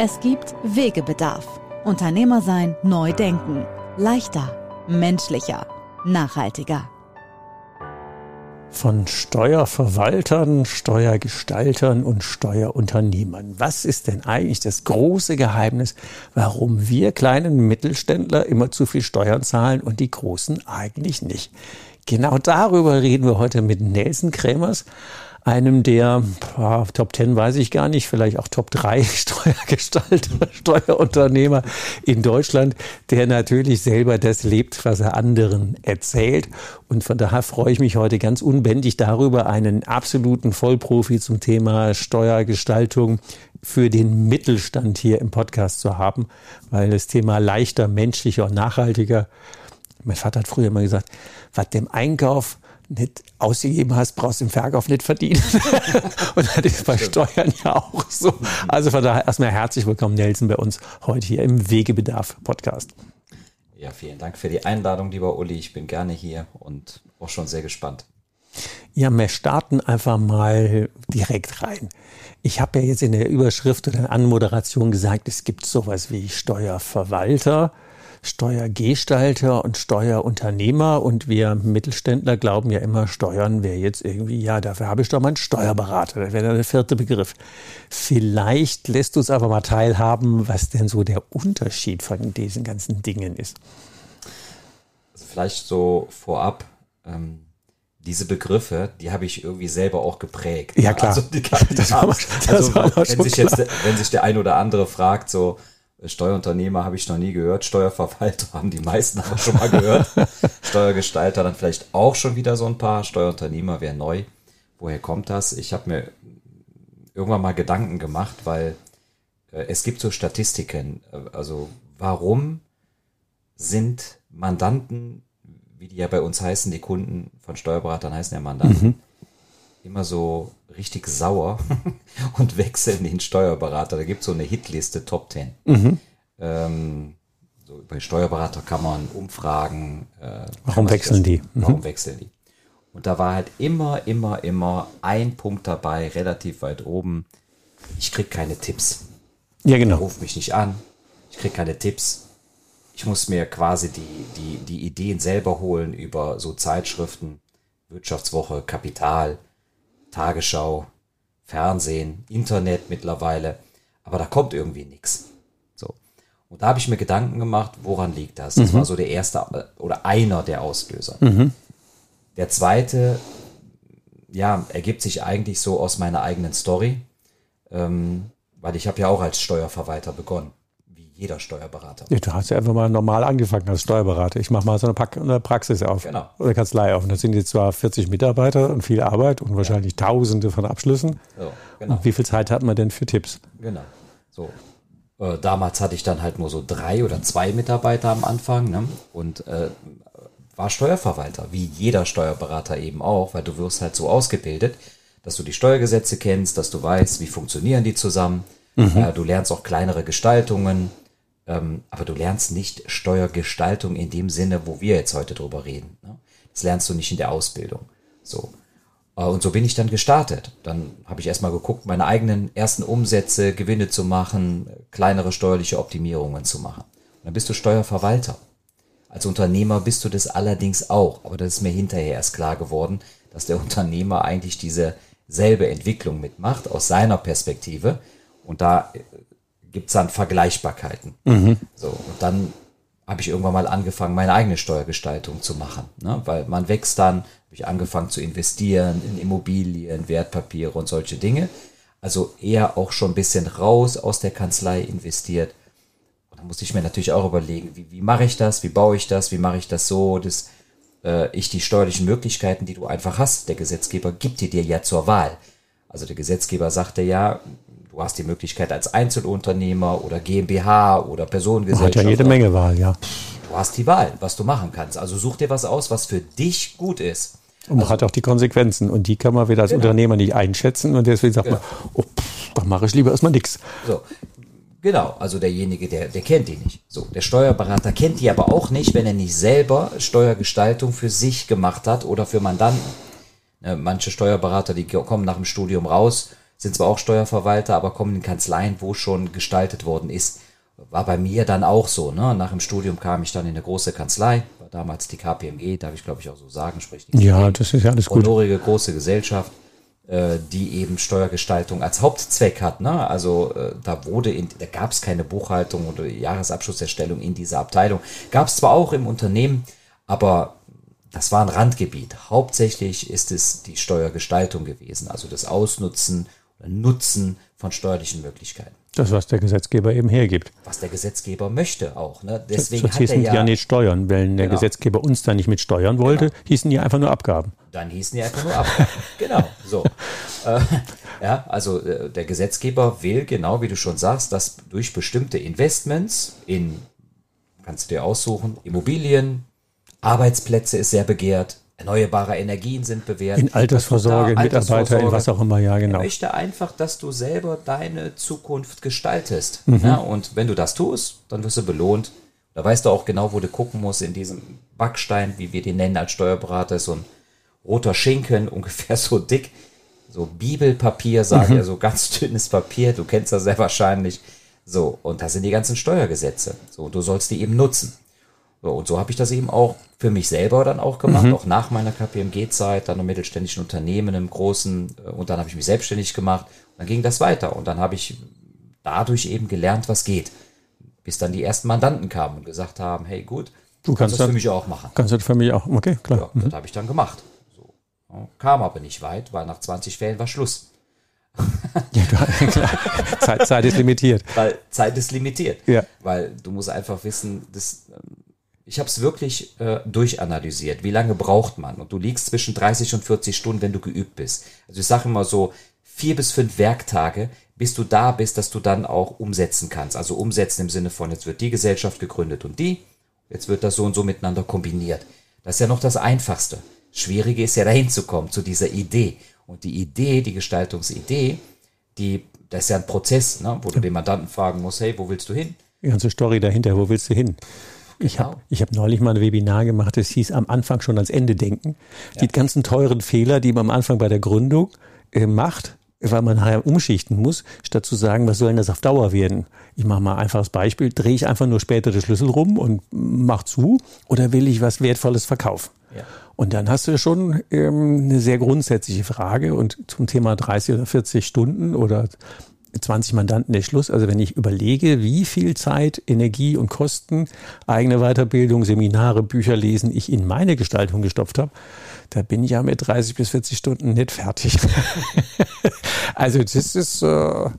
Es gibt Wegebedarf. Unternehmer sein, neu denken. Leichter, menschlicher, nachhaltiger. Von Steuerverwaltern, Steuergestaltern und Steuerunternehmern. Was ist denn eigentlich das große Geheimnis, warum wir kleinen Mittelständler immer zu viel Steuern zahlen und die Großen eigentlich nicht? Genau darüber reden wir heute mit Nelson Krämers einem der ja, Top 10 weiß ich gar nicht, vielleicht auch Top 3 Steuergestalter, Steuerunternehmer in Deutschland, der natürlich selber das lebt, was er anderen erzählt. Und von daher freue ich mich heute ganz unbändig darüber, einen absoluten Vollprofi zum Thema Steuergestaltung für den Mittelstand hier im Podcast zu haben, weil das Thema leichter, menschlicher und nachhaltiger, mein Vater hat früher immer gesagt, was dem Einkauf nicht ausgegeben hast, brauchst du im Verkauf nicht verdienen. und das ist bei Steuern ja auch so. Also von daher erstmal herzlich willkommen, Nelson, bei uns heute hier im Wegebedarf Podcast. Ja, vielen Dank für die Einladung, lieber Uli. Ich bin gerne hier und auch schon sehr gespannt. Ja, wir starten einfach mal direkt rein. Ich habe ja jetzt in der Überschrift oder in der Anmoderation gesagt, es gibt sowas wie Steuerverwalter. Steuergestalter und Steuerunternehmer und wir Mittelständler glauben ja immer, Steuern wäre jetzt irgendwie, ja, dafür habe ich doch mal einen Steuerberater, das wäre der vierte Begriff. Vielleicht lässt du uns aber mal teilhaben, was denn so der Unterschied von diesen ganzen Dingen ist. Also vielleicht so vorab, ähm, diese Begriffe, die habe ich irgendwie selber auch geprägt. Ja, klar. Also, die, die das also wenn, sich jetzt, wenn sich der ein oder andere fragt, so, Steuerunternehmer habe ich noch nie gehört. Steuerverwalter haben die meisten aber schon mal gehört. Steuergestalter dann vielleicht auch schon wieder so ein paar. Steuerunternehmer wäre neu. Woher kommt das? Ich habe mir irgendwann mal Gedanken gemacht, weil äh, es gibt so Statistiken. Also warum sind Mandanten, wie die ja bei uns heißen, die Kunden von Steuerberatern heißen ja Mandanten, mhm immer so richtig sauer und wechseln den Steuerberater. Da gibt es so eine Hitliste Top 10. Mhm. Ähm, so bei Steuerberater kann man umfragen. Äh, warum wechseln die? Mhm. Warum wechseln die? Und da war halt immer, immer, immer ein Punkt dabei, relativ weit oben. Ich krieg keine Tipps. Ja, genau. Ruf mich nicht an. Ich krieg keine Tipps. Ich muss mir quasi die, die, die Ideen selber holen über so Zeitschriften, Wirtschaftswoche, Kapital, Tagesschau, Fernsehen, Internet mittlerweile, aber da kommt irgendwie nichts. So. Und da habe ich mir Gedanken gemacht, woran liegt das? Das mhm. war so der erste äh, oder einer der Auslöser. Mhm. Der zweite, ja, ergibt sich eigentlich so aus meiner eigenen Story, ähm, weil ich habe ja auch als Steuerverwalter begonnen jeder Steuerberater. Ja, du hast ja einfach mal normal angefangen als Steuerberater. Ich mache mal so eine, eine, Praxis auf genau. oder Kanzlei auf. Und da sind jetzt zwar 40 Mitarbeiter und viel Arbeit und wahrscheinlich ja. Tausende von Abschlüssen. So, genau. Und wie viel Zeit hat man denn für Tipps? Genau. So. Äh, damals hatte ich dann halt nur so drei oder zwei Mitarbeiter am Anfang ne? und äh, war Steuerverwalter, wie jeder Steuerberater eben auch, weil du wirst halt so ausgebildet, dass du die Steuergesetze kennst, dass du weißt, wie funktionieren die zusammen. Mhm. Äh, du lernst auch kleinere Gestaltungen, aber du lernst nicht Steuergestaltung in dem Sinne, wo wir jetzt heute drüber reden. Ne? Das lernst du nicht in der Ausbildung. So. Äh, und so bin ich dann gestartet. Dann habe ich erstmal geguckt, meine eigenen ersten Umsätze, Gewinne zu machen, kleinere steuerliche Optimierungen zu machen. Und dann bist du Steuerverwalter. Als Unternehmer bist du das allerdings auch. Aber das ist mir hinterher erst klar geworden, dass der Unternehmer eigentlich diese selbe Entwicklung mitmacht aus seiner Perspektive. Und da gibt es dann Vergleichbarkeiten. Mhm. So, und dann habe ich irgendwann mal angefangen, meine eigene Steuergestaltung zu machen. Ne? Weil man wächst dann, habe ich angefangen zu investieren in Immobilien, Wertpapiere und solche Dinge. Also eher auch schon ein bisschen raus aus der Kanzlei investiert. Und da musste ich mir natürlich auch überlegen, wie, wie mache ich das, wie baue ich das, wie mache ich das so, dass äh, ich die steuerlichen Möglichkeiten, die du einfach hast, der Gesetzgeber gibt die dir ja zur Wahl. Also der Gesetzgeber sagte ja, Du hast die Möglichkeit als Einzelunternehmer oder GmbH oder Personengesellschaft. Man hat ja jede Menge Wahl, ja. Du hast die Wahl, was du machen kannst. Also such dir was aus, was für dich gut ist. Und man also, hat auch die Konsequenzen und die kann man wieder als genau. Unternehmer nicht einschätzen und deswegen sagt genau. man, oh, pff, dann mache ich lieber erstmal nichts. So, Genau, also derjenige, der, der kennt die nicht. So, der Steuerberater kennt die aber auch nicht, wenn er nicht selber Steuergestaltung für sich gemacht hat oder für Mandanten. Ne, manche Steuerberater, die kommen nach dem Studium raus sind zwar auch Steuerverwalter, aber kommen in Kanzleien, wo schon gestaltet worden ist. War bei mir dann auch so. Ne? Nach dem Studium kam ich dann in eine große Kanzlei, war damals die KPMG, darf ich glaube ich auch so sagen, sprich die Ja, das ist ja alles gut. Honorige große Gesellschaft, äh, die eben Steuergestaltung als Hauptzweck hat. Ne? Also äh, da wurde, in, da gab es keine Buchhaltung oder Jahresabschlusserstellung in dieser Abteilung. Gab es zwar auch im Unternehmen, aber das war ein Randgebiet. Hauptsächlich ist es die Steuergestaltung gewesen, also das Ausnutzen Nutzen von steuerlichen Möglichkeiten. Das, was der Gesetzgeber eben hergibt. Was der Gesetzgeber möchte auch. Ne? Deswegen so, so hießen ja, die ja nicht Steuern. Wenn der genau. Gesetzgeber uns da nicht mit steuern wollte, genau. hießen die einfach nur Abgaben. Dann hießen die einfach nur Abgaben. genau, so. Äh, ja, also äh, der Gesetzgeber will, genau wie du schon sagst, dass durch bestimmte Investments in, kannst du dir aussuchen, Immobilien, Arbeitsplätze ist sehr begehrt, Erneuerbare Energien sind bewährt. In Altersvorsorge, in Mitarbeiter, in was auch immer, ja, genau. Er möchte einfach, dass du selber deine Zukunft gestaltest. Mhm. Ja, und wenn du das tust, dann wirst du belohnt. Da weißt du auch genau, wo du gucken musst in diesem Backstein, wie wir den nennen als Steuerberater, so ein roter Schinken, ungefähr so dick. So Bibelpapier, sage mhm. er, so ganz dünnes Papier. Du kennst das sehr wahrscheinlich. So, und das sind die ganzen Steuergesetze. So, du sollst die eben nutzen. So, und so habe ich das eben auch für mich selber dann auch gemacht, mhm. auch nach meiner KPMG-Zeit, dann im mittelständischen Unternehmen, im großen, äh, und dann habe ich mich selbstständig gemacht. Und dann ging das weiter. Und dann habe ich dadurch eben gelernt, was geht. Bis dann die ersten Mandanten kamen und gesagt haben, hey gut, du kannst, kannst das für mich auch machen. Kannst du das für mich auch, okay, klar. Ja, mhm. Das habe ich dann gemacht. So. Kam aber nicht weit, weil nach 20 Fällen war Schluss. ja, klar. Zeit, Zeit ist limitiert. Weil Zeit ist limitiert. Ja. Weil du musst einfach wissen, das ich habe es wirklich äh, durchanalysiert. Wie lange braucht man? Und du liegst zwischen 30 und 40 Stunden, wenn du geübt bist. Also ich sage immer so, vier bis fünf Werktage, bis du da bist, dass du dann auch umsetzen kannst. Also umsetzen im Sinne von, jetzt wird die Gesellschaft gegründet und die, jetzt wird das so und so miteinander kombiniert. Das ist ja noch das Einfachste. Schwierige ist ja dahin zu kommen, zu dieser Idee. Und die Idee, die Gestaltungsidee, die, das ist ja ein Prozess, ne, wo du den Mandanten fragen musst, hey, wo willst du hin? Die ganze Story dahinter, wo willst du hin? Ich genau. habe ich hab neulich mal ein Webinar gemacht, das hieß am Anfang schon ans Ende denken. Ja. Die ganzen teuren Fehler, die man am Anfang bei der Gründung äh, macht, weil man nachher umschichten muss, statt zu sagen, was soll denn das auf Dauer werden? Ich mache mal ein einfaches Beispiel, drehe ich einfach nur später den Schlüssel rum und mach zu oder will ich was Wertvolles verkaufen? Ja. Und dann hast du schon ähm, eine sehr grundsätzliche Frage und zum Thema 30 oder 40 Stunden oder 20 Mandanten der Schluss. Also wenn ich überlege, wie viel Zeit, Energie und Kosten, eigene Weiterbildung, Seminare, Bücher lesen ich in meine Gestaltung gestopft habe, da bin ich ja mit 30 bis 40 Stunden nicht fertig. also das ist, äh,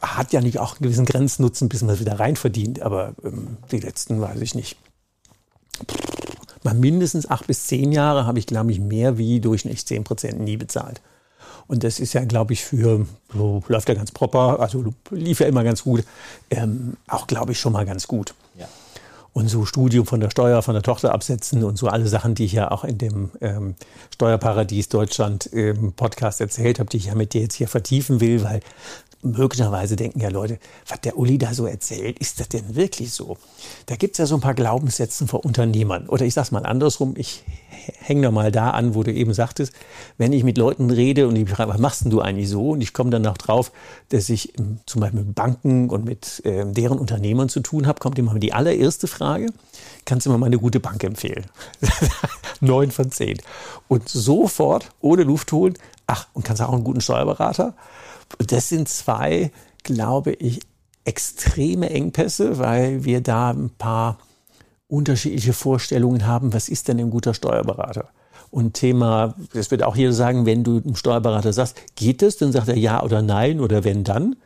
hat ja nicht auch einen gewissen Grenznutzen, bis man es wieder rein verdient, aber ähm, die letzten weiß ich nicht. Mal mindestens acht bis zehn Jahre habe ich, glaube ich, mehr wie durchschnittlich zehn Prozent nie bezahlt. Und das ist ja, glaube ich, für, so läuft ja ganz proper, also lief ja immer ganz gut, ähm, auch, glaube ich, schon mal ganz gut. Ja. Und so Studium von der Steuer, von der Tochter absetzen und so alle Sachen, die ich ja auch in dem ähm, Steuerparadies Deutschland ähm, Podcast erzählt habe, die ich ja mit dir jetzt hier vertiefen will, weil möglicherweise denken ja Leute, was der Uli da so erzählt, ist das denn wirklich so? Da gibt es ja so ein paar Glaubenssätze vor Unternehmern. Oder ich sage es mal andersrum, ich hänge da mal da an, wo du eben sagtest, wenn ich mit Leuten rede und ich frage, was machst denn du eigentlich so? Und ich komme dann noch drauf, dass ich ähm, zum Beispiel mit Banken und mit äh, deren Unternehmern zu tun habe, kommt immer die allererste Frage, kannst du mir mal eine gute Bank empfehlen? Neun von zehn. Und sofort, ohne Luft holen, ach, und kannst du auch einen guten Steuerberater? Das sind zwei, glaube ich, extreme Engpässe, weil wir da ein paar unterschiedliche Vorstellungen haben, was ist denn ein guter Steuerberater? Und Thema, das wird auch jeder sagen, wenn du einem Steuerberater sagst, geht es, dann sagt er ja oder nein oder wenn dann.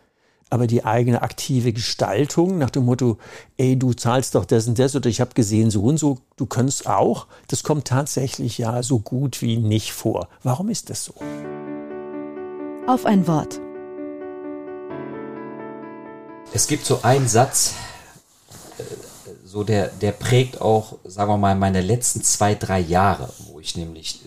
Aber die eigene aktive Gestaltung nach dem Motto, ey, du zahlst doch das und das oder ich habe gesehen so und so, du kannst auch, das kommt tatsächlich ja so gut wie nicht vor. Warum ist das so? Auf ein Wort. Es gibt so einen Satz, äh, so der, der prägt auch, sagen wir mal, meine letzten zwei, drei Jahre, wo ich nämlich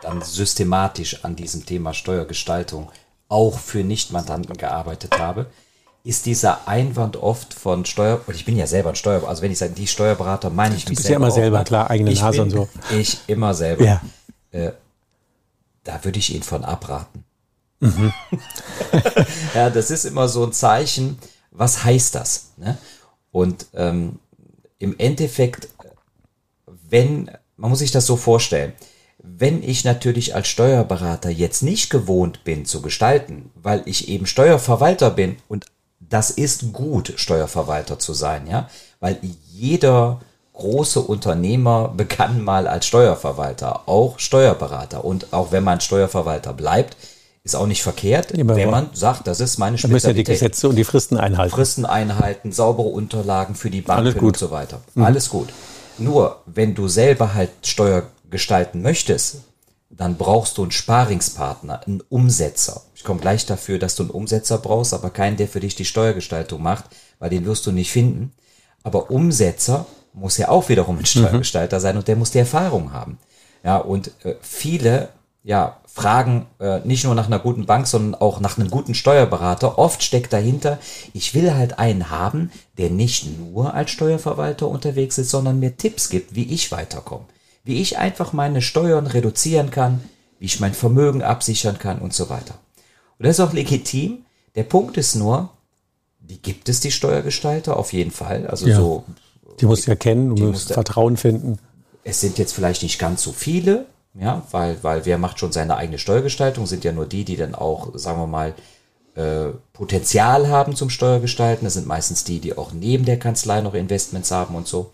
dann systematisch an diesem Thema Steuergestaltung auch für Nichtmandanten gearbeitet habe, ist dieser Einwand oft von Steuer, und ich bin ja selber ein Steuerberater, also wenn ich sage, die Steuerberater, meine ich mich selber. Du bist ja immer selber, auch, klar, eigene ich Nase bin, und so. Ich immer selber. Ja. Äh, da würde ich ihn von abraten. Mhm. ja, das ist immer so ein Zeichen, was heißt das? Ne? Und ähm, im Endeffekt, wenn, man muss sich das so vorstellen, wenn ich natürlich als Steuerberater jetzt nicht gewohnt bin zu gestalten, weil ich eben Steuerverwalter bin und das ist gut, Steuerverwalter zu sein, ja, weil jeder große Unternehmer begann mal als Steuerverwalter, auch Steuerberater und auch wenn man Steuerverwalter bleibt, ist auch nicht verkehrt, ja, wenn man sagt, das ist meine Spezialität. müssen ja die Gesetze und die Fristen einhalten. Fristen einhalten, saubere Unterlagen für die Banken und so weiter. Mhm. Alles gut. Nur, wenn du selber halt Steuer gestalten möchtest, dann brauchst du einen Sparingspartner, einen Umsetzer. Ich komme gleich dafür, dass du einen Umsetzer brauchst, aber keinen, der für dich die Steuergestaltung macht, weil den wirst du nicht finden. Aber Umsetzer muss ja auch wiederum ein mhm. Steuergestalter mhm. sein und der muss die Erfahrung haben. Ja, und äh, viele ja, fragen äh, nicht nur nach einer guten Bank, sondern auch nach einem guten Steuerberater. Oft steckt dahinter, ich will halt einen haben, der nicht nur als Steuerverwalter unterwegs ist, sondern mir Tipps gibt, wie ich weiterkomme. Wie ich einfach meine Steuern reduzieren kann, wie ich mein Vermögen absichern kann und so weiter. Und das ist auch legitim. Der Punkt ist nur, die gibt es, die Steuergestalter, auf jeden Fall. Also ja, so. Die musst du ja kennen, du musst Vertrauen finden. Es sind jetzt vielleicht nicht ganz so viele, ja, weil, weil wer macht schon seine eigene Steuergestaltung, sind ja nur die, die dann auch, sagen wir mal, äh, Potenzial haben zum Steuergestalten. Das sind meistens die, die auch neben der Kanzlei noch Investments haben und so.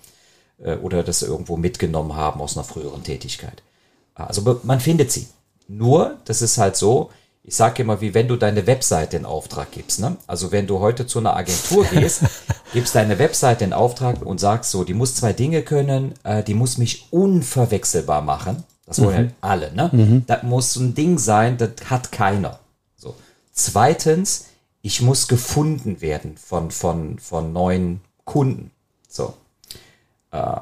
Äh, oder das irgendwo mitgenommen haben aus einer früheren Tätigkeit. Also man findet sie. Nur, das ist halt so, ich sage immer, wie wenn du deine Webseite in Auftrag gibst. Ne? Also wenn du heute zu einer Agentur gehst, gibst deine Webseite in Auftrag und sagst so, die muss zwei Dinge können, äh, die muss mich unverwechselbar machen. Das wollen mhm. halt alle, ne? Mhm. Das muss ein Ding sein, das hat keiner. So. Zweitens, ich muss gefunden werden von, von, von neuen Kunden. So. Äh,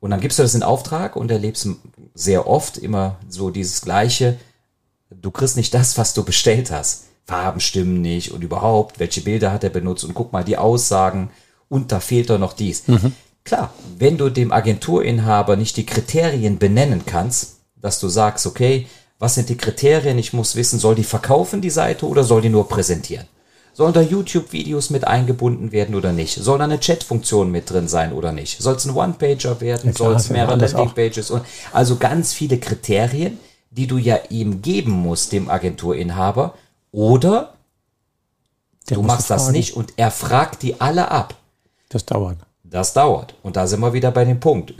und dann gibst du das in Auftrag und erlebst sehr oft immer so dieses Gleiche. Du kriegst nicht das, was du bestellt hast. Farben stimmen nicht und überhaupt, welche Bilder hat er benutzt und guck mal die Aussagen und da fehlt doch noch dies. Mhm. Klar, wenn du dem Agenturinhaber nicht die Kriterien benennen kannst, dass du sagst, okay, was sind die Kriterien? Ich muss wissen, soll die verkaufen, die Seite, oder soll die nur präsentieren? Sollen da YouTube-Videos mit eingebunden werden oder nicht? Soll da eine Chat-Funktion mit drin sein oder nicht? Soll es ein One-Pager werden? Ja, Soll es mehrere Landing-Pages? Also ganz viele Kriterien, die du ja ihm geben musst, dem Agenturinhaber. Oder Der du machst das nicht und er fragt die alle ab. Das dauert. Das dauert. Und da sind wir wieder bei dem Punkt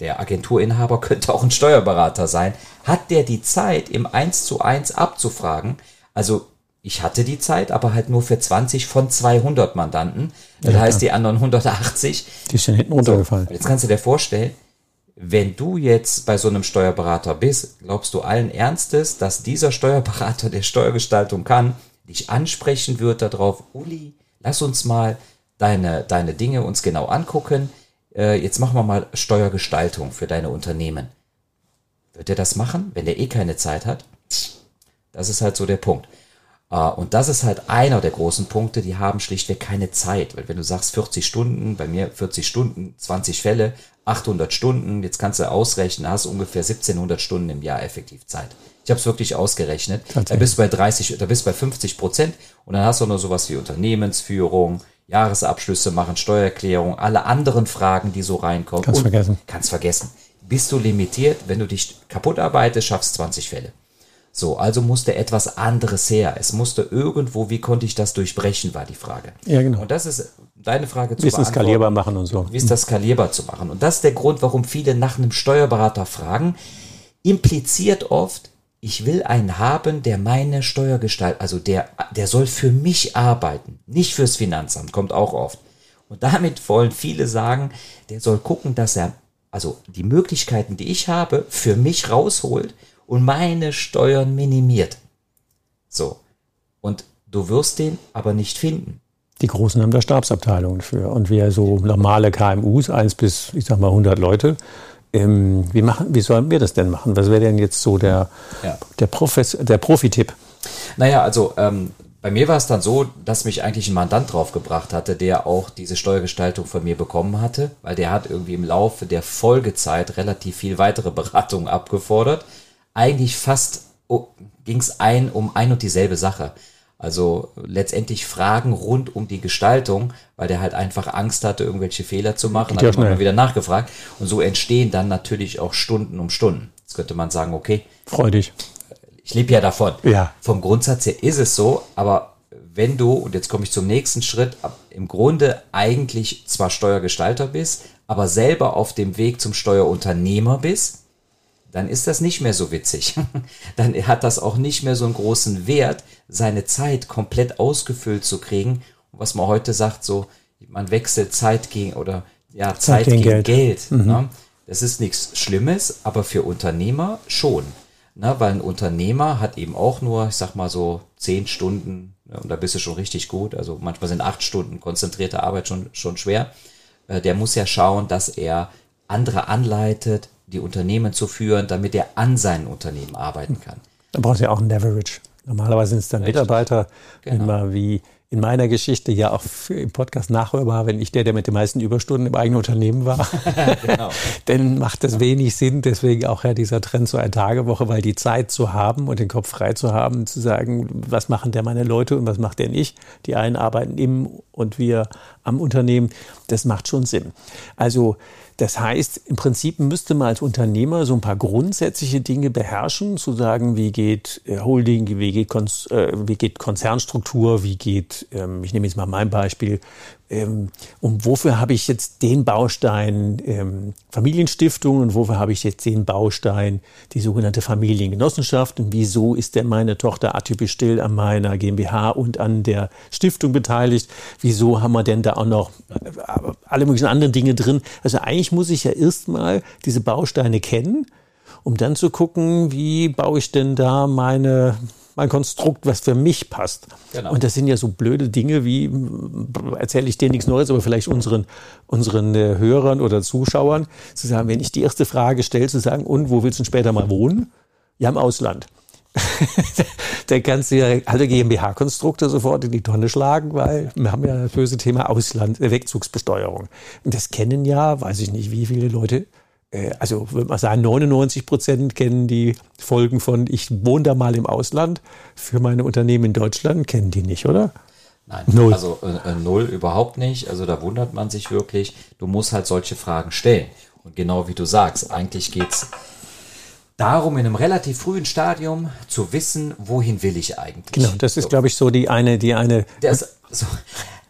der Agenturinhaber könnte auch ein Steuerberater sein, hat der die Zeit, im 1 zu 1 abzufragen? Also ich hatte die Zeit, aber halt nur für 20 von 200 Mandanten. Das ja, heißt, die anderen 180. Die sind hinten runtergefallen. So, jetzt kannst du dir vorstellen, wenn du jetzt bei so einem Steuerberater bist, glaubst du allen Ernstes, dass dieser Steuerberater der Steuergestaltung kann, dich ansprechen wird darauf, Uli, lass uns mal deine, deine Dinge uns genau angucken äh, jetzt machen wir mal Steuergestaltung für deine Unternehmen. Wird er das machen, wenn er eh keine Zeit hat? Das ist halt so der Punkt. Äh, und das ist halt einer der großen Punkte, die haben schlichtweg keine Zeit. Weil wenn du sagst 40 Stunden, bei mir 40 Stunden, 20 Fälle, 800 Stunden, jetzt kannst du ausrechnen, hast ungefähr 1700 Stunden im Jahr effektiv Zeit. Ich habe es wirklich ausgerechnet. Da bist du bei 30, da bist du bei 50 Prozent und dann hast du noch sowas wie Unternehmensführung, Jahresabschlüsse machen, Steuererklärung, alle anderen Fragen, die so reinkommen. Kannst vergessen. Kannst vergessen. Bist du limitiert, wenn du dich kaputt arbeitest, schaffst 20 Fälle. So, also musste etwas anderes her. Es musste irgendwo, wie konnte ich das durchbrechen, war die Frage. Ja, genau. Und das ist deine Frage zu Wie ist das skalierbar machen und so. Wie ist das skalierbar zu machen? Und das ist der Grund, warum viele nach einem Steuerberater fragen. Impliziert oft, ich will einen haben, der meine Steuergestalt, also der, der soll für mich arbeiten, nicht fürs Finanzamt, kommt auch oft. Und damit wollen viele sagen, der soll gucken, dass er also die Möglichkeiten, die ich habe, für mich rausholt und meine Steuern minimiert. So. Und du wirst den aber nicht finden. Die Großen haben da Stabsabteilungen für. Und wir so normale KMUs, eins bis, ich sag mal, 100 Leute, ähm, wie, machen, wie sollen wir das denn machen? Was wäre denn jetzt so der, Ja. der, Profes, der Profi-Tipp? Naja, also ähm, bei mir war es dann so, dass mich eigentlich ein Mandant draufgebracht hatte, der auch diese Steuergestaltung von mir bekommen hatte, weil der hat irgendwie im Laufe der Folgezeit relativ viel weitere Beratungen abgefordert. Eigentlich fast oh, ging es ein um ein und dieselbe Sache. Also letztendlich Fragen rund um die Gestaltung, weil der halt einfach Angst hatte, irgendwelche Fehler zu machen, Geht ja hat immer wieder nachgefragt. Und so entstehen dann natürlich auch Stunden um Stunden. Jetzt könnte man sagen, okay, Freu dich. ich lebe ja davon. Ja. Vom Grundsatz her ist es so, aber wenn du, und jetzt komme ich zum nächsten Schritt, im Grunde eigentlich zwar Steuergestalter bist, aber selber auf dem Weg zum Steuerunternehmer bist, dann ist das nicht mehr so witzig. dann hat das auch nicht mehr so einen großen Wert, seine Zeit komplett ausgefüllt zu kriegen. Und was man heute sagt, so, man wechselt Zeit gegen, oder ja, Zeit, gegen gegen Geld. Geld. ne? Das ist nichts Schlimmes, aber für Unternehmer schon. Ne? Weil ein Unternehmer hat eben auch nur, ich sag mal so, zehn Stunden, ne? und da bist du schon richtig gut. Also manchmal sind acht Stunden konzentrierte Arbeit schon, schon schwer. Äh, Der muss ja schauen, dass er andere anleitet, die Unternehmen zu führen, damit er an seinen Unternehmen arbeiten kann. Da brauchst du ja auch einen Leverage. Normalerweise sind es dann Mitarbeiter, Genau. immer wie in meiner Geschichte ja auch im Podcast nachhörbar, wenn ich der, der mit den meisten Überstunden im eigenen Unternehmen war, Genau. dann macht das wenig Sinn. Deswegen auch ja dieser Trend zur Ein-Tage-Woche, weil die Zeit zu haben und den Kopf frei zu haben, zu sagen, was machen der meine Leute und was macht der nicht. Die einen arbeiten im und wir am Unternehmen. Das macht schon Sinn. Also das heißt, im Prinzip müsste man als Unternehmer so ein paar grundsätzliche Dinge beherrschen, zu sagen, wie geht äh, Holding, wie geht, Konz, äh, wie geht Konzernstruktur, wie geht, ähm, ich nehme jetzt mal mein Beispiel, ähm, und wofür habe ich jetzt den Baustein ähm, Familienstiftung und wofür habe ich jetzt den Baustein die sogenannte Familiengenossenschaft und wieso ist denn meine Tochter atypisch still an meiner GmbH und an der Stiftung beteiligt? Wieso haben wir denn da auch noch äh, alle möglichen anderen Dinge drin? Also eigentlich muss ich ja erstmal diese Bausteine kennen, um dann zu gucken, wie baue ich denn da meine mein Konstrukt, was für mich passt. Genau. Und das sind ja so blöde Dinge wie, erzähle ich dir nichts Neues, aber vielleicht unseren, unseren äh, Hörern oder Zuschauern, zu sagen, wenn ich die erste Frage stelle, zu sagen, und wo willst du denn später mal wohnen? Ja, im Ausland. da kannst du ja alle GmbH-Konstrukte sofort in die Tonne schlagen, weil wir haben ja das böse Thema Ausland, Wegzugsbesteuerung. Und das kennen ja, weiß ich nicht, wie viele Leute, also würde man sagen, 99 Prozent kennen die Folgen von, ich wohne da mal im Ausland für meine Unternehmen in Deutschland, kennen die nicht, oder? Nein, Null. also äh, äh, null überhaupt nicht. Also da wundert man sich wirklich. Du musst halt solche Fragen stellen. Und genau wie du sagst, eigentlich geht's darum, in einem relativ frühen Stadium zu wissen, wohin will ich eigentlich. Genau, das ist, glaube ich, so die eine, die eine. Das, so.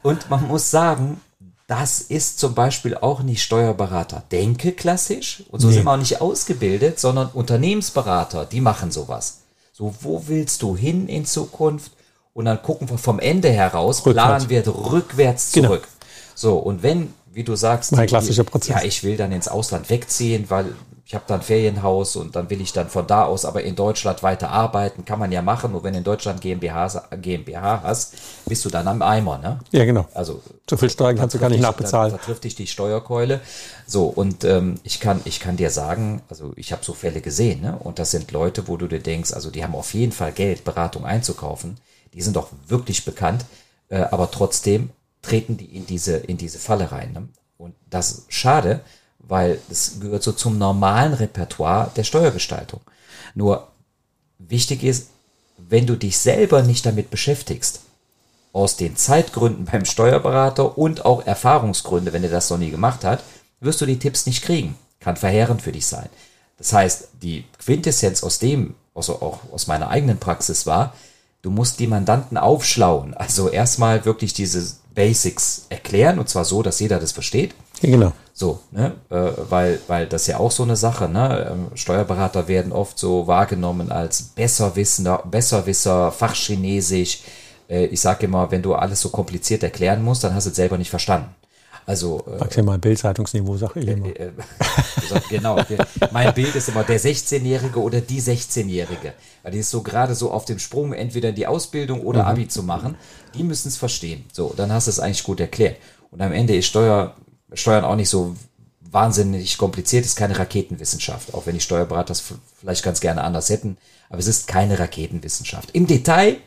Und man muss sagen, das ist zum Beispiel auch nicht Steuerberater. Denke klassisch. Und so Nee. sind wir auch nicht ausgebildet, sondern Unternehmensberater, die machen sowas. So, wo willst du hin in Zukunft? Und dann gucken wir vom Ende heraus, Rückwärts. planen wir rückwärts Genau. zurück. So, und wenn, wie du sagst, Mein klassischer Prozess. Ja, ich will dann ins Ausland wegziehen, weil ich habe da ein Ferienhaus und dann will ich dann von da aus aber in Deutschland weiter arbeiten. Kann man ja machen. Nur wenn du in Deutschland GmbH, GmbH hast, bist du dann am Eimer, ne? Ja, genau. Also So viel Steuern kannst du gar nicht nachbezahlen. Da, da trifft dich die Steuerkeule. So, und ähm, ich, kann, ich kann dir sagen, also ich habe so Fälle gesehen, ne? Und das sind Leute, wo du dir denkst, also die haben auf jeden Fall Geld, Beratung einzukaufen. Die sind doch wirklich bekannt, äh, aber trotzdem treten die in diese, in diese Falle rein. Ne? Und das ist schade, weil das gehört so zum normalen Repertoire der Steuergestaltung. Nur wichtig ist, wenn du dich selber nicht damit beschäftigst, aus den Zeitgründen beim Steuerberater und auch Erfahrungsgründe, wenn er das noch nie gemacht hat, wirst du die Tipps nicht kriegen. Kann verheerend für dich sein. Das heißt, die Quintessenz aus dem, also auch aus meiner eigenen Praxis war, du musst die Mandanten aufschlauen. Also erstmal wirklich diese Basics erklären und zwar so, dass jeder das versteht. Ja, genau. So, ne? Äh, weil, weil das ist ja auch so eine Sache, ne? Ähm, Steuerberater werden oft so wahrgenommen als Besserwissender, Besserwisser, Fachchinesisch. Äh, ich sage immer, wenn du alles so kompliziert erklären musst, dann hast du es selber nicht verstanden. Also äh, Maximal Bildzeitungsniveau, sag ich immer. äh, äh, genau, okay. mein Bild ist immer der 16-Jährige oder die 16-Jährige. Weil die ist so gerade so auf dem Sprung, entweder in die Ausbildung oder Abi zu machen. Die müssen es verstehen. So, dann hast du es eigentlich gut erklärt. Und am Ende ist Steuer, Steuern auch nicht so wahnsinnig kompliziert, ist keine Raketenwissenschaft, auch wenn die Steuerberater das vielleicht ganz gerne anders hätten. Aber es ist keine Raketenwissenschaft. Im Detail